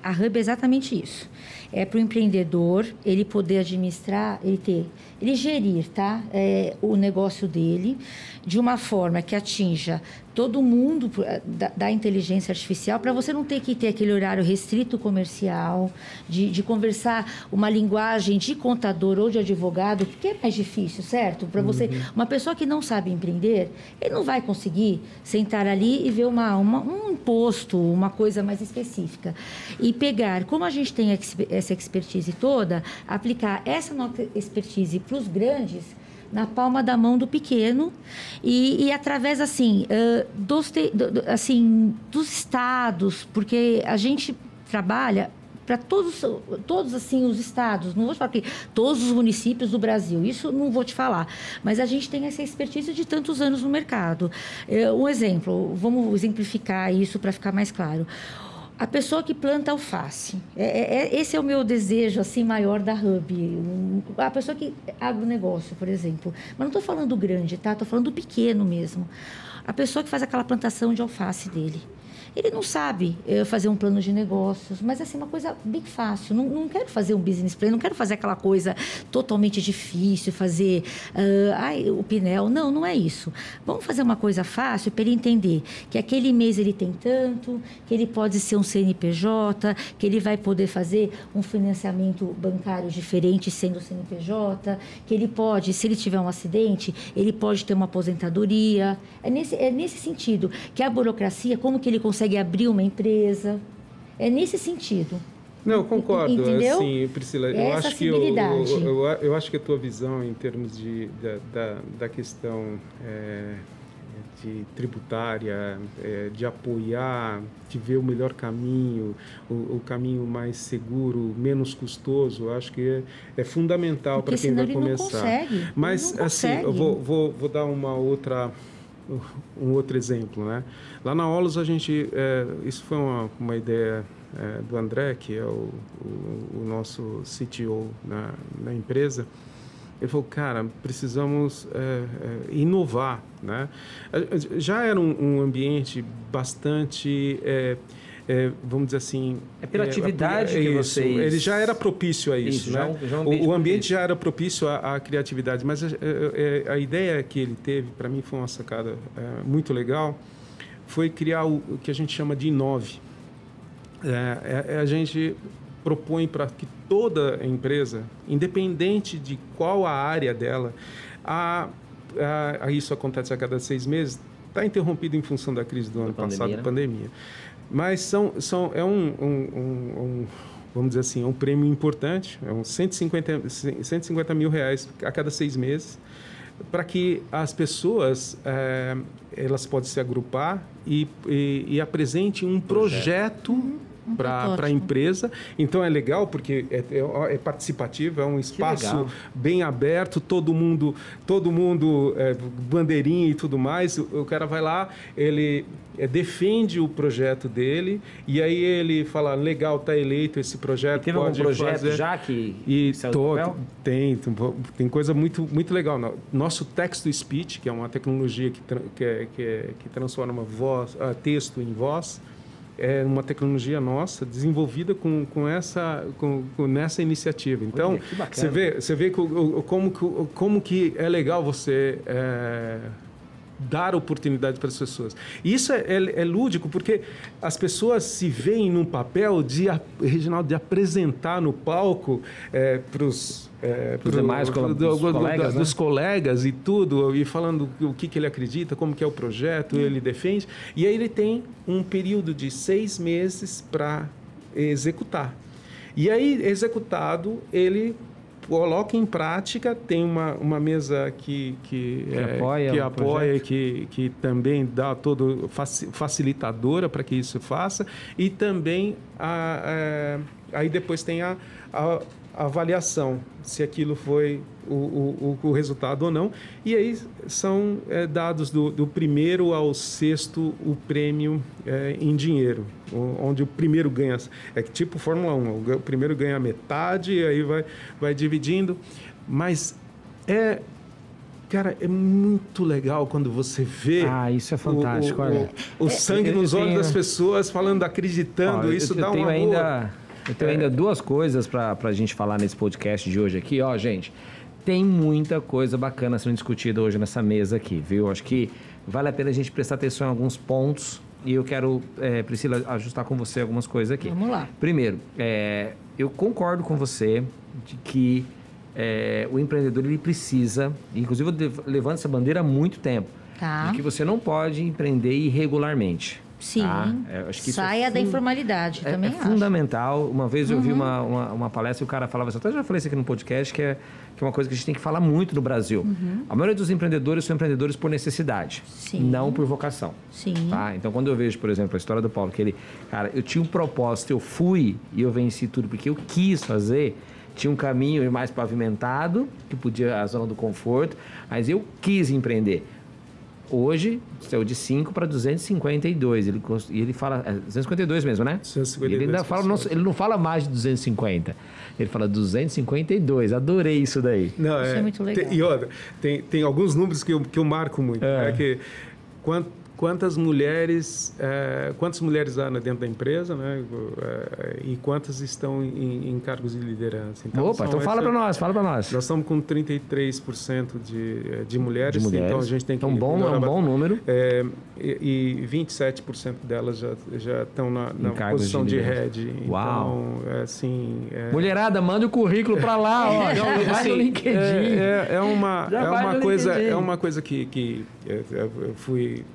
[SPEAKER 2] A Hub é exatamente isso. É para o empreendedor ele poder administrar, ele ter, ele gerir, tá? É, o negócio dele de uma forma que atinja todo mundo eh, da, da inteligência artificial para você não ter que ter aquele horário restrito comercial, de, de, conversar uma linguagem de contador ou de advogado, que é mais difícil, certo? Para você, uhum. uma pessoa que não sabe empreender, ele não vai conseguir sentar ali e ver uma, uma, um imposto, uma coisa mais específica. E pegar, como a gente tem essa expertise toda, aplicar essa nossa expertise para os grandes na palma da mão do pequeno e, e através assim uh, dos te, do, assim dos estados porque a gente trabalha para todos todos assim os estados não vou falar que todos os municípios do Brasil isso não vou te falar mas a gente tem essa expertise de tantos anos no mercado. Uh, um exemplo vamos exemplificar isso para ficar mais claro a pessoa que planta alface. É, é, é, esse é o meu desejo assim maior da Hub. Um, a pessoa que abre um negócio, por exemplo. Mas não estou falando do grande, tá? Estou falando do pequeno mesmo. A pessoa que faz aquela plantação de alface dele. Ele não sabe eh, fazer um plano de negócios, mas assim, uma coisa bem fácil. Não, não quero fazer um business plan, não quero fazer aquela coisa totalmente difícil, fazer uh, ai, o pinel. Não, não é isso. Vamos fazer uma coisa fácil para ele entender que aquele mês ele tem tanto, que ele pode ser um CNPJ, que ele vai poder fazer um financiamento bancário diferente sendo CNPJ, que ele pode, se ele tiver um acidente, ele pode ter uma aposentadoria. É nesse, é nesse sentido que a burocracia, como que ele consegue consegue abrir uma empresa. É nesse sentido.
[SPEAKER 3] Não, eu concordo.
[SPEAKER 2] Entendeu?
[SPEAKER 3] Assim, Priscila, eu
[SPEAKER 2] Essa
[SPEAKER 3] acho que eu, eu, eu, acho que a tua visão em termos de, da, da, da questão é, de tributária, é, de apoiar, de ver o melhor caminho, o, o caminho mais seguro, menos custoso, eu acho que é, é fundamental para quem vai começar.
[SPEAKER 2] Consegue,
[SPEAKER 3] Mas assim, eu vou, vou, vou dar uma outra um outro exemplo, né? Lá na Olos a gente, é, isso foi uma, uma ideia é, do André, que é o, o, o nosso CTO na, na, empresa. Ele falou, cara, precisamos é, é inovar, né? Já era um, um ambiente bastante é, é, vamos dizer assim.
[SPEAKER 1] É pela atividade é, que
[SPEAKER 3] isso,
[SPEAKER 1] vocês.
[SPEAKER 3] Ele já era propício a isso, isso né? Já, já um ambiente o, o, ambiente já era propício à, à criatividade, mas a, a, é, a, ideia que ele teve, para mim, foi uma sacada é, muito legal, foi criar o, o, que a gente chama de Inove. É, é, a gente propõe para que toda empresa, independente de qual a área dela, a, a, isso acontece a cada seis meses, está interrompido em função da crise do ano da passado, pandemia, né? pandemia. Mas são, são, é um, um, um, vamos dizer assim, é um prêmio importante, é um 150, 150 mil reais a cada seis meses, para que as pessoas é, elas podem se agrupar e, e, e apresentem um projeto, projeto para a empresa. Então é legal porque é, é, é participativo, é um espaço bem aberto, todo mundo, todo mundo é, bandeirinha e tudo mais. O, o cara vai lá, ele é, defende o projeto dele e aí ele fala legal tá eleito esse projeto
[SPEAKER 1] e teve
[SPEAKER 3] pode
[SPEAKER 1] algum projeto
[SPEAKER 3] fazer.
[SPEAKER 1] já que
[SPEAKER 3] e todo, tem tem coisa muito muito legal nosso text to speech que é uma tecnologia que que, é, que, é, que transforma voz uh, texto em voz é uma tecnologia nossa desenvolvida com, com essa com, com nessa iniciativa. Então Olha, você vê você vê como como que é legal você é, dar oportunidade para as pessoas. E isso é, é, é, lúdico porque as pessoas se veem num papel de Reginaldo de apresentar no palco é, para os
[SPEAKER 1] é, os demais pro, do, colegas,
[SPEAKER 3] né? dos colegas e tudo e falando o que, que ele acredita, como que é o projeto, ele defende e aí ele tem um período de seis meses para executar. E aí executado ele coloca em prática, tem uma, uma mesa que, que,
[SPEAKER 1] que é, apoia,
[SPEAKER 3] que, apoia que, que também dá todo facilitadora para que isso faça. E também a, a, é, aí depois tem a, a avaliação se aquilo foi o, o, o, resultado ou não. E aí são é, dados do, do, primeiro ao sexto o prêmio é, em dinheiro, onde o primeiro ganha. É tipo Fórmula 1, o primeiro ganha metade, e aí vai, vai dividindo. Mas é Cara, é muito legal quando você vê.
[SPEAKER 1] Ah, isso é fantástico,
[SPEAKER 3] o, o,
[SPEAKER 1] olha.
[SPEAKER 3] O, o sangue nos olhos
[SPEAKER 1] tenho...
[SPEAKER 3] das pessoas falando, acreditando.
[SPEAKER 1] Ó,
[SPEAKER 3] isso
[SPEAKER 1] eu, eu
[SPEAKER 3] dá uma
[SPEAKER 1] ainda,
[SPEAKER 3] boa...
[SPEAKER 1] Eu tenho ainda duas coisas para a gente falar nesse podcast de hoje aqui. Ó, gente, tem muita coisa bacana sendo discutida hoje nessa mesa aqui, viu? Acho que vale a pena a gente prestar atenção em alguns pontos e eu quero, é, Priscila, ajustar com você algumas coisas aqui.
[SPEAKER 2] Vamos lá.
[SPEAKER 1] Primeiro, é, eu concordo com você de que é, o empreendedor ele precisa, inclusive eu levanto essa bandeira há muito tempo,
[SPEAKER 2] tá.
[SPEAKER 1] de que você não pode empreender irregularmente.
[SPEAKER 2] Sim.
[SPEAKER 1] Tá? É, que
[SPEAKER 2] Saia
[SPEAKER 1] é
[SPEAKER 2] da informalidade,
[SPEAKER 1] é,
[SPEAKER 2] também
[SPEAKER 1] é
[SPEAKER 2] acho.
[SPEAKER 1] fundamental. Uma vez eu uhum. vi uma, uma, uma, palestra e o cara falava assim, até já falei isso aqui no podcast, que é, que é uma coisa que a gente tem que falar muito no Brasil.
[SPEAKER 2] Uhum.
[SPEAKER 1] A maioria dos empreendedores são empreendedores por necessidade,
[SPEAKER 2] Sim.
[SPEAKER 1] não por vocação.
[SPEAKER 2] Sim.
[SPEAKER 1] Tá? Então, quando eu vejo, por exemplo, a história do Paulo, que ele, cara, eu tinha um propósito, eu fui e eu venci tudo porque eu quis fazer, tinha um caminho mais pavimentado, que podia a zona do conforto, mas eu quis empreender. Hoje, saiu de 5 para 252. Ele, e ele fala. É 252 mesmo, né?
[SPEAKER 3] 252
[SPEAKER 1] ele, ainda fala, não, ele não fala mais de 250. Ele fala 252. Adorei isso daí.
[SPEAKER 2] Não, isso é, é muito legal.
[SPEAKER 3] Tem, e outra, tem, tem alguns números que eu, que eu marco muito. É. Né? Que, quanto, quantas mulheres é, quantas mulheres há dentro da empresa né? É, e quantas estão em, em, cargos de liderança?
[SPEAKER 1] Então, Opa, então fala para nós fala para nós.
[SPEAKER 3] Nós estamos com 33% de, de mulheres,
[SPEAKER 1] de mulheres.
[SPEAKER 3] então a gente tem que
[SPEAKER 1] então bom é um bom número.
[SPEAKER 3] É, e, e 27% delas já já estão na, na posição de, de head.
[SPEAKER 1] Uau.
[SPEAKER 3] então é, assim é...
[SPEAKER 1] mulherada manda o currículo para lá ó, *laughs*
[SPEAKER 3] então,
[SPEAKER 1] vai no LinkedIn.
[SPEAKER 3] é, é, uma é uma coisa é uma coisa que que eu fui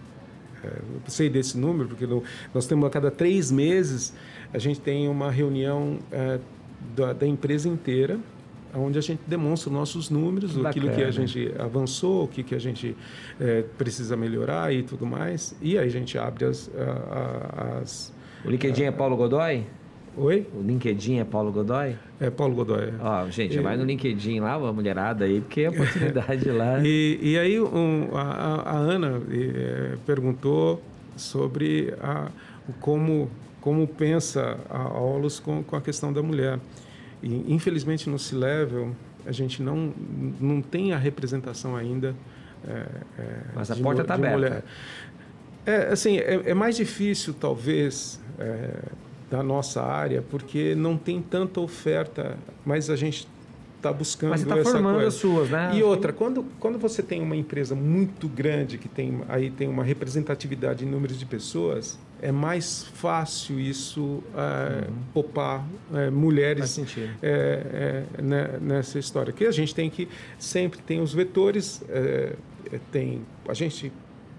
[SPEAKER 3] eu sei desse número, porque nós temos a cada três meses, a gente tem uma reunião é, da, da, empresa inteira, onde a gente demonstra os nossos números, Bacana. aquilo que a gente avançou, o que, que a gente é, precisa melhorar e tudo mais. E aí a gente abre as... as
[SPEAKER 1] o LinkedIn é Paulo Godoy?
[SPEAKER 3] Oi?
[SPEAKER 1] O LinkedIn é Paulo Godoy?
[SPEAKER 3] É Paulo Godoy.
[SPEAKER 1] Ó, gente, e... vai no LinkedIn lá, a mulherada aí, porque é *laughs* oportunidade lá.
[SPEAKER 3] E, e aí um, a, a, Ana é, perguntou sobre a, como, como pensa a Olus com, com a questão da mulher. E, infelizmente, no C-Level, a gente não, não tem a representação ainda. É,
[SPEAKER 1] é, Mas a porta está aberta. Mulher.
[SPEAKER 3] É, assim, é, é, mais difícil, talvez, é, da nossa área, porque não tem tanta oferta, mas a gente está buscando
[SPEAKER 1] mas você
[SPEAKER 3] tá
[SPEAKER 1] essa formando
[SPEAKER 3] coisa.
[SPEAKER 1] as suas, né?
[SPEAKER 3] E outra, quando, quando você tem uma empresa muito grande, que tem, aí tem uma representatividade em números de pessoas, é mais fácil isso é, uhum. popar é, mulheres é, é, né, nessa história. Que a gente tem que sempre tem os vetores, é, é, tem a gente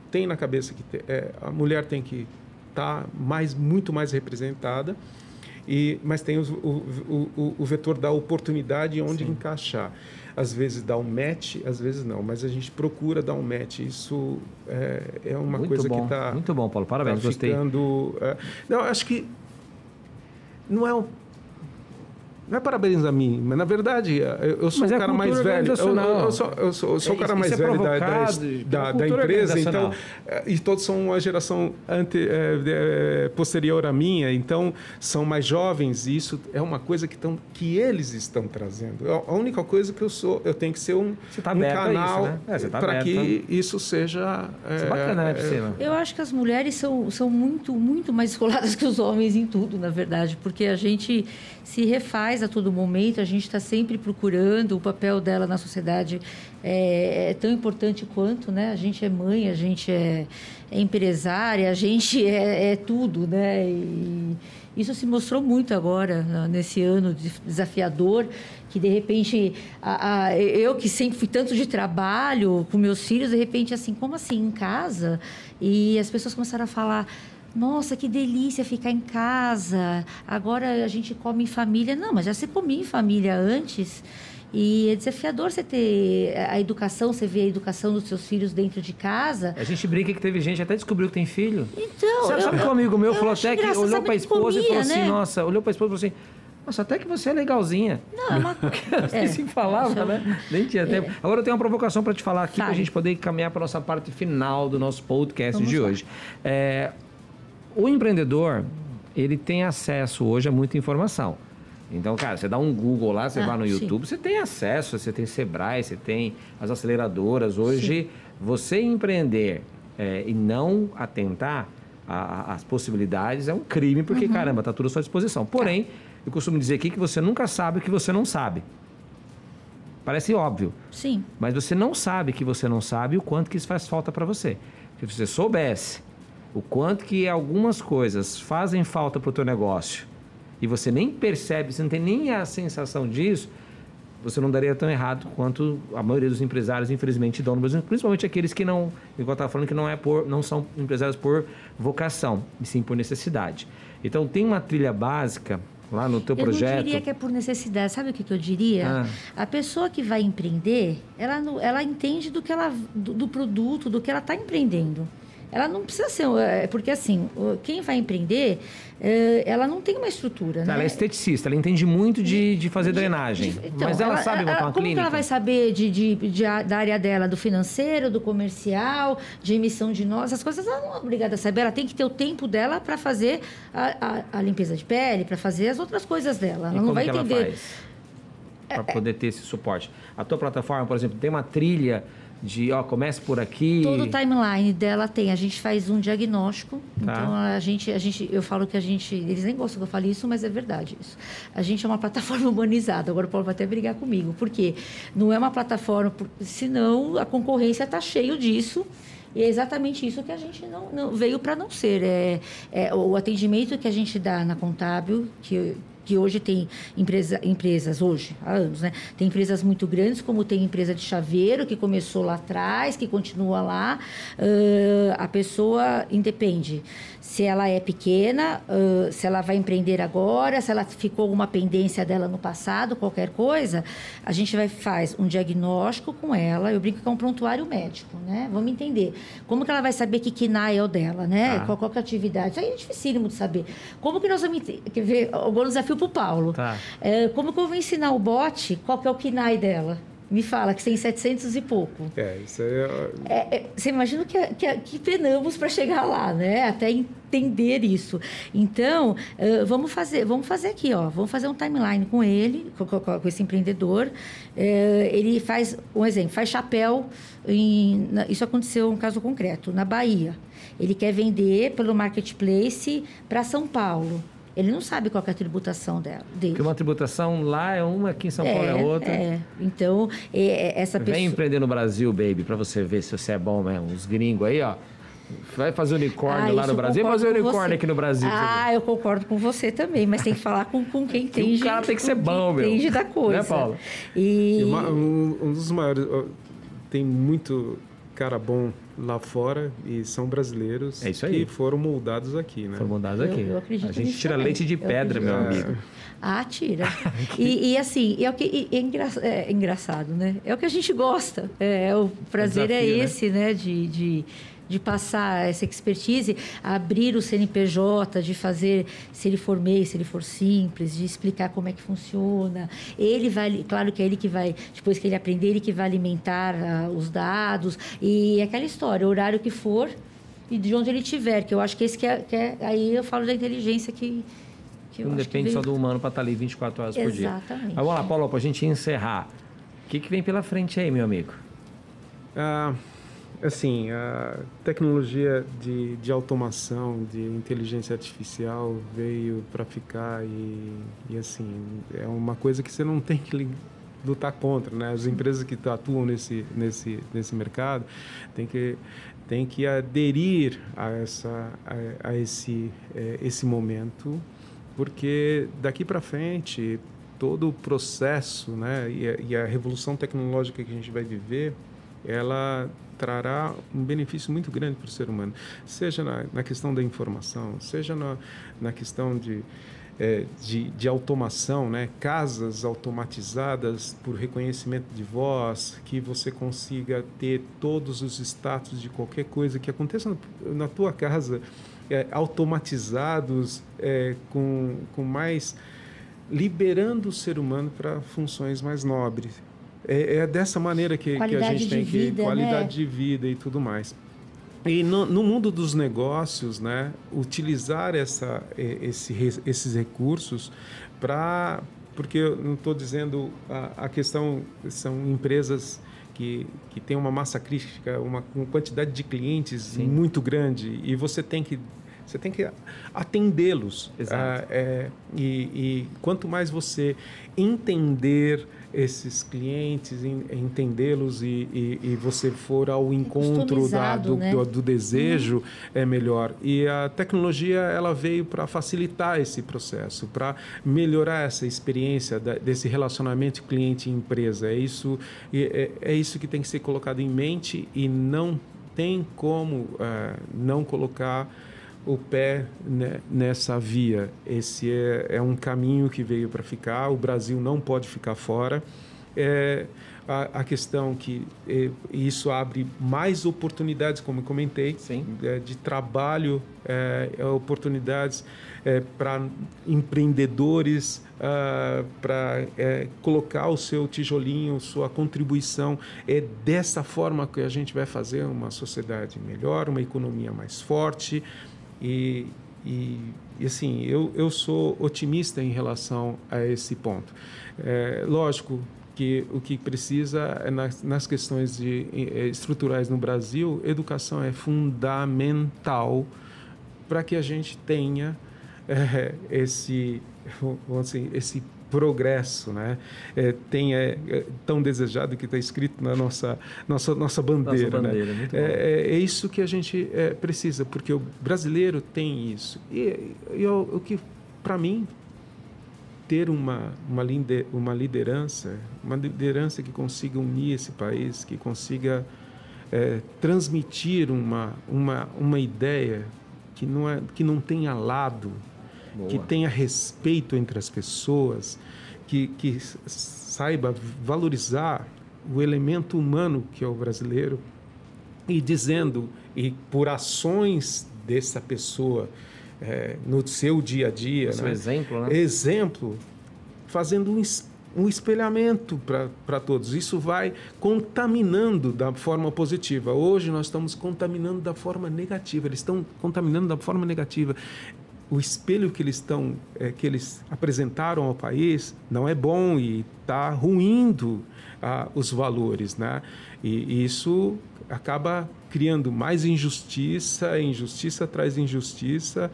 [SPEAKER 3] tem na cabeça que a mulher tem que está mais, muito mais representada. E, mas tem os, o, o, o, vetor da oportunidade onde Sim. encaixar. Às vezes dá um match, às vezes não, mas a gente procura dar um match. Isso é, é uma
[SPEAKER 1] muito
[SPEAKER 3] coisa
[SPEAKER 1] bom,
[SPEAKER 3] que está.
[SPEAKER 1] Muito bom, Paulo. Parabéns,
[SPEAKER 3] tá
[SPEAKER 1] gostei.
[SPEAKER 3] Ficando, é, não, acho que não é um não é parabéns a mim, mas na verdade eu, eu sou mas o é cara mais velho. Eu, eu, sou, eu sou, eu sou é, o cara mais é velho da, da, da, empresa, então é, e todos são uma geração ante, é, posterior à minha, então são mais jovens e isso é uma coisa que, tão, que eles estão trazendo. A única coisa que eu sou, eu tenho que ser um,
[SPEAKER 1] tá
[SPEAKER 3] um canal
[SPEAKER 1] né? é, tá
[SPEAKER 3] para que isso seja.
[SPEAKER 1] Isso é bacana, né, Priscila?
[SPEAKER 2] Eu acho que as mulheres são, são muito, muito mais *laughs* escoladas que os homens em tudo, na verdade, porque a gente se refaz a todo momento, a gente está sempre procurando, o papel dela na sociedade é, é, tão importante quanto, né? A gente é mãe, a gente é, é empresária, a gente *laughs* é, é, tudo, né? E isso se mostrou muito agora, nesse ano desafiador, que de repente, a, a, eu que sempre fui tanto de trabalho com meus filhos, de repente, assim, como assim, em casa? E as pessoas começaram a falar nossa, que delícia ficar em casa. Agora a gente come em família. Não, mas já se comia em família antes. E é desafiador você ter a educação, você vê a educação dos seus filhos dentro de casa.
[SPEAKER 1] A gente brinca que teve gente até descobriu que tem filho.
[SPEAKER 2] Então.
[SPEAKER 1] Sabe, sabe eu, um amigo meu falou até que olhou para a esposa comia, e falou assim: né? nossa, olhou para a esposa e falou assim. Nossa, até que você é legalzinha.
[SPEAKER 2] Não, é uma *laughs*
[SPEAKER 1] é, assim falava, né? Nem tinha tempo. É. Agora eu tenho uma provocação para te falar aqui, para a gente poder caminhar para nossa parte final do nosso podcast Vamos de lá. hoje. É, o empreendedor, ele tem acesso hoje a muita informação. Então, cara, você dá um Google lá, você
[SPEAKER 2] Ah,
[SPEAKER 1] vai no
[SPEAKER 2] sim.
[SPEAKER 1] YouTube, você tem acesso, você tem Sebrae, você tem as aceleradoras. Hoje, você empreender é, e não atentar às possibilidades é um crime, porque,
[SPEAKER 2] Uhum.
[SPEAKER 1] caramba, tá tudo à sua disposição. Porém, eu costumo dizer aqui que você nunca sabe o que você não sabe. Parece óbvio,
[SPEAKER 2] Sim.
[SPEAKER 1] mas você não sabe que você não sabe o quanto que isso faz falta para você. Se você soubesse o quanto que algumas coisas fazem falta para o teu negócio e você nem percebe, você não tem nem a sensação disso, você não daria tão errado quanto a maioria dos empresários, infelizmente, dão no Brasil, principalmente aqueles que não, igual eu estava falando, que não, é por, não são empresários por vocação, e sim por necessidade. Então, tem uma trilha básica lá no teu
[SPEAKER 2] Eu
[SPEAKER 1] projeto.
[SPEAKER 2] não diria que é por necessidade. Sabe o que, que eu diria?
[SPEAKER 1] Ah.
[SPEAKER 2] A pessoa que vai empreender, ela, ela entende do que ela do, do produto, do que ela está empreendendo. Ela não precisa ser. é, Porque assim, quem vai empreender, é, ela não tem uma estrutura.
[SPEAKER 1] Ela
[SPEAKER 2] né?
[SPEAKER 1] é esteticista, ela entende muito de, de fazer
[SPEAKER 2] De-
[SPEAKER 1] drenagem.
[SPEAKER 2] de- então,
[SPEAKER 1] mas ela, sabe montar uma
[SPEAKER 2] como
[SPEAKER 1] clínica?
[SPEAKER 2] que ela vai saber de, de, de da área dela, do financeiro, do comercial, de emissão de nós? Essas coisas ela não é obrigada a saber. Ela tem que ter o tempo dela para fazer a, a, a limpeza de pele, para fazer as outras coisas dela.
[SPEAKER 1] E
[SPEAKER 2] Ela não
[SPEAKER 1] como
[SPEAKER 2] vai
[SPEAKER 1] que ela
[SPEAKER 2] entender.
[SPEAKER 1] para poder ter esse suporte? A tua plataforma, por exemplo, tem uma trilha de, ó, comece por aqui.
[SPEAKER 2] Todo o timeline dela tem. A gente faz um diagnóstico.
[SPEAKER 1] Tá.
[SPEAKER 2] Então a gente, a gente, eu falo que a gente, eles nem gostam que eu fale isso, mas é verdade isso. A gente é uma plataforma *laughs* humanizada. Agora o Paulo vai até brigar comigo, porque não é uma plataforma, senão a concorrência está cheio disso. E é exatamente isso que a gente não, não- veio para não ser. É, é o atendimento que a gente dá na Contábil, que que hoje tem empresa, empresas, hoje, há anos, né? Tem empresas muito grandes, como tem empresa de chaveiro, que começou lá atrás, que continua lá. Ãh, a pessoa independe se ela é pequena, ãh, se ela vai empreender agora, se ela ficou alguma pendência dela no passado, qualquer coisa, a gente vai faz um diagnóstico com ela. Eu brinco que é um prontuário médico, né? Vamos entender. Como que ela vai saber que KINAI é o dela, né?
[SPEAKER 1] Tá.
[SPEAKER 2] Qual, qual é a atividade? Isso aí é dificílimo de saber. Como que nós vamos... ver? Um desafio para o Paulo.
[SPEAKER 1] Tá.
[SPEAKER 2] É, como que eu vou ensinar o bot qual que é o KINAI dela? Me fala, que tem 700 e pouco.
[SPEAKER 3] É, isso aí é,
[SPEAKER 2] É, é, você imagina que, que, que penamos para chegar lá, né? Até entender isso. Então, eh, vamos fazer, vamos fazer aqui, ó. Vamos fazer um timeline com ele, com, com- com esse empreendedor. Eh, ele faz um exemplo, faz chapéu. Em, na- isso aconteceu um caso concreto na Bahia. Ele quer vender pelo marketplace para São Paulo. Ele não sabe qual que é a tributação dela, dele.
[SPEAKER 1] Porque uma tributação lá é uma, aqui em São Paulo é, outra.
[SPEAKER 2] é. Então, é, é, essa pessoa.
[SPEAKER 1] Vem empreender no Brasil, baby, pra você ver se você é bom mesmo. Os gringos aí, ó. Vai fazer unicórnio
[SPEAKER 2] Ah,
[SPEAKER 1] lá no Brasil, vai fazer unicórnio
[SPEAKER 2] você.
[SPEAKER 1] aqui no Brasil.
[SPEAKER 2] Ah, eu concordo com você também, mas tem que falar com, com quem entende.
[SPEAKER 1] cara tem que ser bom, meu.
[SPEAKER 2] Entende da coisa.
[SPEAKER 1] Né, Paulo?
[SPEAKER 2] E,
[SPEAKER 3] E uma- um, um dos maiores. Tem muito cara bom lá fora e são brasileiros
[SPEAKER 1] É isso aí.
[SPEAKER 3] que foram moldados aqui, né?
[SPEAKER 1] Foram mudados
[SPEAKER 2] Eu-
[SPEAKER 1] aqui.
[SPEAKER 2] eu acredito
[SPEAKER 1] a gente tira
[SPEAKER 2] também.
[SPEAKER 1] leite de
[SPEAKER 2] Eu
[SPEAKER 1] pedra, meu amigo.
[SPEAKER 2] Ah, tira. *laughs* e, e assim, é o que e é, engra- é engraçado, né? É o que a gente gosta. É, o prazer é,
[SPEAKER 1] desafio, né?
[SPEAKER 2] esse, né? De, de, de passar essa expertise, abrir o CNPJ, de fazer, se ele for MEI, se ele for simples, de explicar como é que funciona. Ele vai, claro que é ele que vai, depois que ele aprender, ele que vai alimentar ah, os dados. E aquela história, o horário que for e de onde ele estiver, que eu acho que esse que é, que é- aí eu falo da inteligência que,
[SPEAKER 1] Não
[SPEAKER 2] que
[SPEAKER 1] depende só do humano pra estar ali 24 horas por dia.
[SPEAKER 2] Exatamente.
[SPEAKER 1] Vamos lá, Paulo, pra gente encerrar. O que, que vem pela frente aí, meu amigo?
[SPEAKER 3] Ah, assim, a tecnologia de, de automação, de inteligência artificial veio para ficar e, e, assim, é uma coisa que você não tem que lutar contra, né? As empresas que atuam nesse, nesse, nesse mercado têm que, têm que aderir a, essa, a, a esse, eh, esse momento, porque daqui para frente todo o processo né, e, a, e a revolução tecnológica que a gente vai viver, ela trará um benefício muito grande para o ser humano, seja na, na questão da informação, seja na, na questão de, eh, de, de automação, né? casas automatizadas por reconhecimento de voz, que você consiga ter todos os status de qualquer coisa que aconteça na, tua casa, eh, automatizados eh, com, com mais liberando o ser humano para funções mais nobres. É, é dessa maneira que, que a
[SPEAKER 2] Qualidade
[SPEAKER 3] gente
[SPEAKER 2] de
[SPEAKER 3] tem que
[SPEAKER 2] vida,
[SPEAKER 3] qualidade
[SPEAKER 2] né?
[SPEAKER 3] de vida e tudo mais. E no, no mundo dos negócios, né, utilizar essa, esse, esses recursos para porque eu não estou dizendo a, a questão são empresas que, que têm uma massa crítica, uma, uma quantidade de clientes Sim. muito grande e você tem que você tem que atendê-los. Ah, é, e, e, quanto mais você entender esses clientes, entendê-los e, e, e, você for ao encontro da, do, né? do, do, desejo, uhum. é melhor. E a tecnologia ela veio para facilitar esse processo, para melhorar essa experiência da, desse relacionamento cliente-empresa. É isso, é, é isso que tem que ser colocado em mente e não tem como uh, não colocar o pé né, nessa via. Esse é, é, um caminho que veio para ficar, o Brasil não pode ficar fora. É, a, a questão que é, isso abre mais oportunidades, como eu comentei, é, de trabalho, é, é oportunidades para empreendedores, ah, para colocar o seu tijolinho, sua contribuição. É dessa forma que a gente vai fazer uma sociedade melhor, uma economia mais forte. E, e, e, assim, eu, eu sou otimista em relação a esse ponto. É, lógico que o que precisa é nas, nas questões de, é, estruturais no Brasil, educação é fundamental para que a gente tenha *laughs* é, esse, dizer, esse progresso, né? É, tem é, é, tão desejado que está escrito na nossa nossa nossa bandeira, nossa bandeira né? É, é, é, isso que a gente é, precisa, porque o brasileiro tem isso. E, e o, o que para mim ter uma uma, lider, uma liderança, uma liderança que consiga unir esse país, que consiga transmitir uma uma uma ideia que não é que não tenha lado Boa. que tenha respeito entre as pessoas, que, que saiba valorizar o elemento humano que é o brasileiro e dizendo, e por ações dessa pessoa é, no seu dia a dia.
[SPEAKER 1] Né? exemplo, né?
[SPEAKER 3] Exemplo, fazendo um, um espelhamento para todos. Isso vai contaminando da forma positiva. Hoje nós estamos contaminando da forma negativa. Eles estão contaminando da forma negativa o espelho que eles estão é, que eles apresentaram ao país não é bom e está ruindo ah, os valores, né? E, e, isso acaba criando mais injustiça, injustiça traz injustiça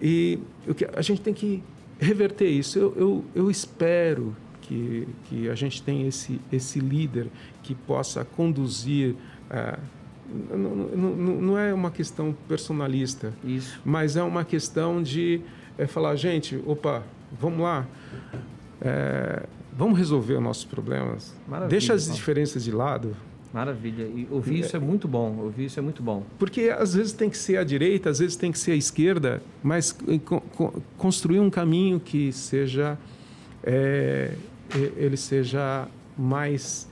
[SPEAKER 3] e o que a gente tem que reverter isso. Eu, eu, eu espero que, que a gente tenha esse esse líder que possa conduzir ah, não, não, não, é uma questão personalista,
[SPEAKER 1] Isso.
[SPEAKER 3] mas é uma questão de é, falar, gente, opa, vamos lá, é, vamos resolver os nossos problemas, Maravilha, deixa as diferenças de lado.
[SPEAKER 1] Maravilha, e ouvir isso é muito bom, ouvir isso é muito bom.
[SPEAKER 3] Porque às vezes tem que ser a direita, às vezes tem que ser a esquerda, mas construir um caminho que seja, é, ele seja mais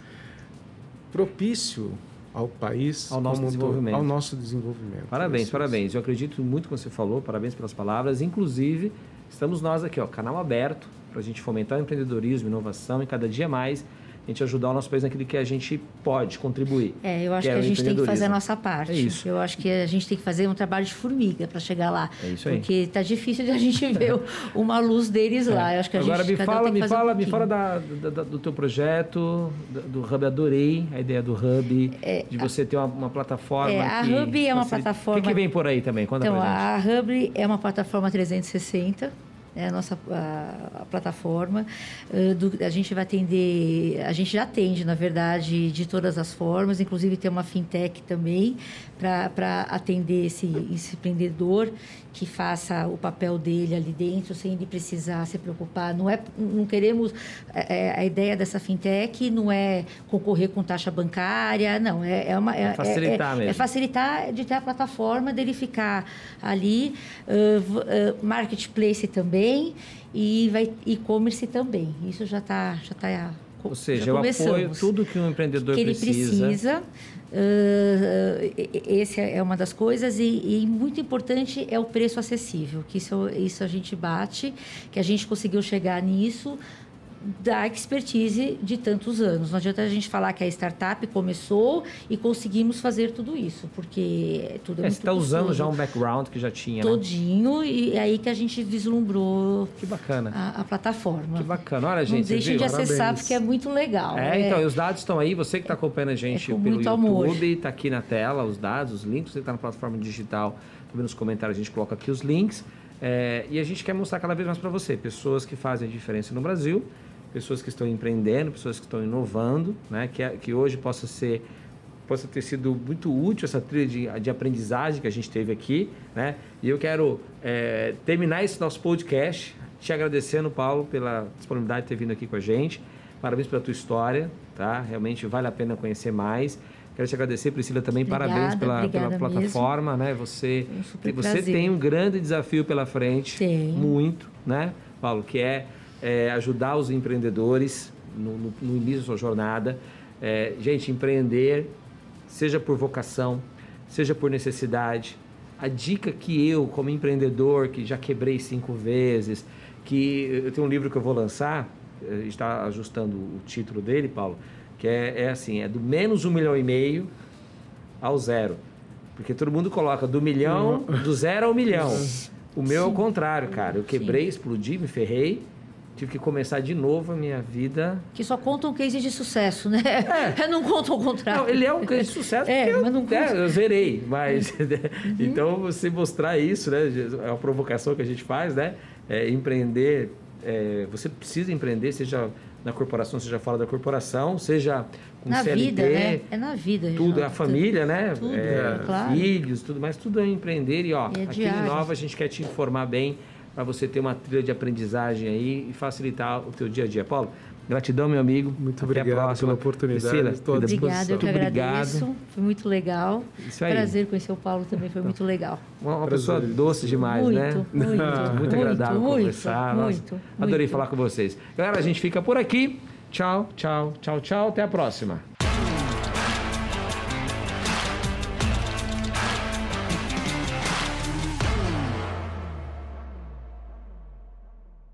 [SPEAKER 3] propício ao país,
[SPEAKER 1] ao nosso desenvolvimento.
[SPEAKER 3] ao nosso desenvolvimento.
[SPEAKER 1] Parabéns, Isso. parabéns. Eu acredito muito que você falou, parabéns pelas palavras. Inclusive, estamos nós aqui, ó, canal aberto para a gente fomentar o empreendedorismo, inovação e cada dia mais a gente ajudar o nosso país naquilo que a gente pode contribuir.
[SPEAKER 2] É, eu acho que, que é a gente tem que fazer a nossa parte. É isso. Eu acho que a gente tem que fazer um trabalho de formiga para chegar lá.
[SPEAKER 1] É isso aí.
[SPEAKER 2] Porque está difícil de a gente *laughs* ver uma luz deles lá. Eu acho que a
[SPEAKER 1] Agora
[SPEAKER 2] gente,
[SPEAKER 1] me fala, me fala, um me fala da, da, do teu projeto, do, do, Hub. Adorei a ideia do Hub, é, de você ter uma, uma plataforma. É,
[SPEAKER 2] a Hub é uma plataforma.
[SPEAKER 1] O que, que, vem por aí também? Conta
[SPEAKER 2] então,
[SPEAKER 1] a
[SPEAKER 2] Hub é uma plataforma 360 é a nossa a, a plataforma. Uh, do, a gente vai atender, a gente já atende, na verdade, de todas as formas, inclusive tem uma fintech também para atender esse, esse empreendedor que faça o papel dele ali dentro sem ele precisar se preocupar. Não é, não queremos é, é a ideia dessa fintech não é concorrer com taxa bancária, não é, é uma é,
[SPEAKER 1] é facilitar
[SPEAKER 2] é,
[SPEAKER 1] mesmo.
[SPEAKER 2] É facilitar de ter a plataforma dele ficar ali, uh, uh, marketplace também e vai e-commerce também. Isso já está já tá
[SPEAKER 1] ou seja, eu apoio tudo que um empreendedor
[SPEAKER 2] que ele precisa. precisa uh, esse é uma das coisas e, e, muito importante é o preço acessível, que isso, isso a gente bate, que a gente conseguiu chegar nisso da expertise de tantos anos. Não adianta a gente falar que a startup começou e conseguimos fazer tudo isso, porque tudo é, é
[SPEAKER 1] Você está usando já um background que já tinha,
[SPEAKER 2] né? Todinho, né? e é aí que a gente vislumbrou
[SPEAKER 1] que bacana.
[SPEAKER 2] A, a plataforma.
[SPEAKER 1] Que bacana. Olha, gente,
[SPEAKER 2] Não deixem de acessar, Parabéns. porque é muito legal.
[SPEAKER 1] É, é, então, e os dados estão aí. Você que está acompanhando a é gente pelo YouTube, está aqui na tela os dados, os links. Você está na plataforma digital, também nos comentários a gente coloca aqui os links. É, e a gente quer mostrar cada vez mais para você pessoas que fazem a diferença no Brasil, pessoas que estão empreendendo, pessoas que estão inovando, né? que, é, que hoje possa ser possa ter sido muito útil essa trilha de, de aprendizagem que a gente teve aqui, né? E eu quero é, terminar esse nosso podcast te agradecendo, Paulo, pela disponibilidade de ter vindo aqui com a gente. Parabéns pela tua história, tá? Realmente vale a pena conhecer mais. Quero te agradecer, Priscila, também obrigada, parabéns pela, pela plataforma, né? Você, um você tem um grande desafio pela frente,
[SPEAKER 2] tem.
[SPEAKER 1] muito, né, Paulo? Que é, é ajudar os empreendedores no, no, no, início da sua jornada. É, gente, empreender, seja por vocação, seja por necessidade. A dica que eu, como empreendedor, que já quebrei cinco vezes, que eu tenho um livro que eu vou lançar, está ajustando o título dele, Paulo, que é, é assim, é do menos um milhão e meio ao zero. Porque todo mundo coloca do milhão, uhum. do zero ao milhão. *laughs* O meu Sim. é o contrário, cara. Eu quebrei, Sim. explodi, me ferrei. Tive que começar de novo a minha vida.
[SPEAKER 2] Que só contam um case de sucesso, né? É. *laughs* não contam o contrário.
[SPEAKER 1] Não, ele é um case de sucesso é, eu, mas não. É, eu zerei. Mas, uhum. então, você mostrar isso, né? É uma provocação que a gente faz, né? É, empreender, é, você precisa empreender, seja na corporação, seja fora da corporação, seja com
[SPEAKER 2] na
[SPEAKER 1] CLT.
[SPEAKER 2] Vida, né? É na vida.
[SPEAKER 1] Tudo, a família, né?
[SPEAKER 2] Tudo, é, claro.
[SPEAKER 1] Filhos, tudo mais, tudo é empreender. E, ó, e é aqui em Nova a gente quer te informar bem para você ter uma trilha de aprendigem aí e facilitar o teu dia a dia. Paulo, Gratidão, meu amigo.
[SPEAKER 3] Muito Até obrigado pela oportunidade. Priscila,
[SPEAKER 2] estou à Obrigada, eu que agradeço. Obrigado. Foi muito legal. Isso aí. Prazer conhecer o Paulo também, foi muito legal.
[SPEAKER 1] Uma, uma pessoa doce demais,
[SPEAKER 2] muito,
[SPEAKER 1] né? *laughs*
[SPEAKER 2] Muito, muito.
[SPEAKER 1] muito agradável
[SPEAKER 2] muito,
[SPEAKER 1] conversar.
[SPEAKER 2] Muito, muito,
[SPEAKER 1] Adorei falar com vocês. Galera, a gente fica por aqui. Tchau, tchau, tchau, tchau. Até a próxima.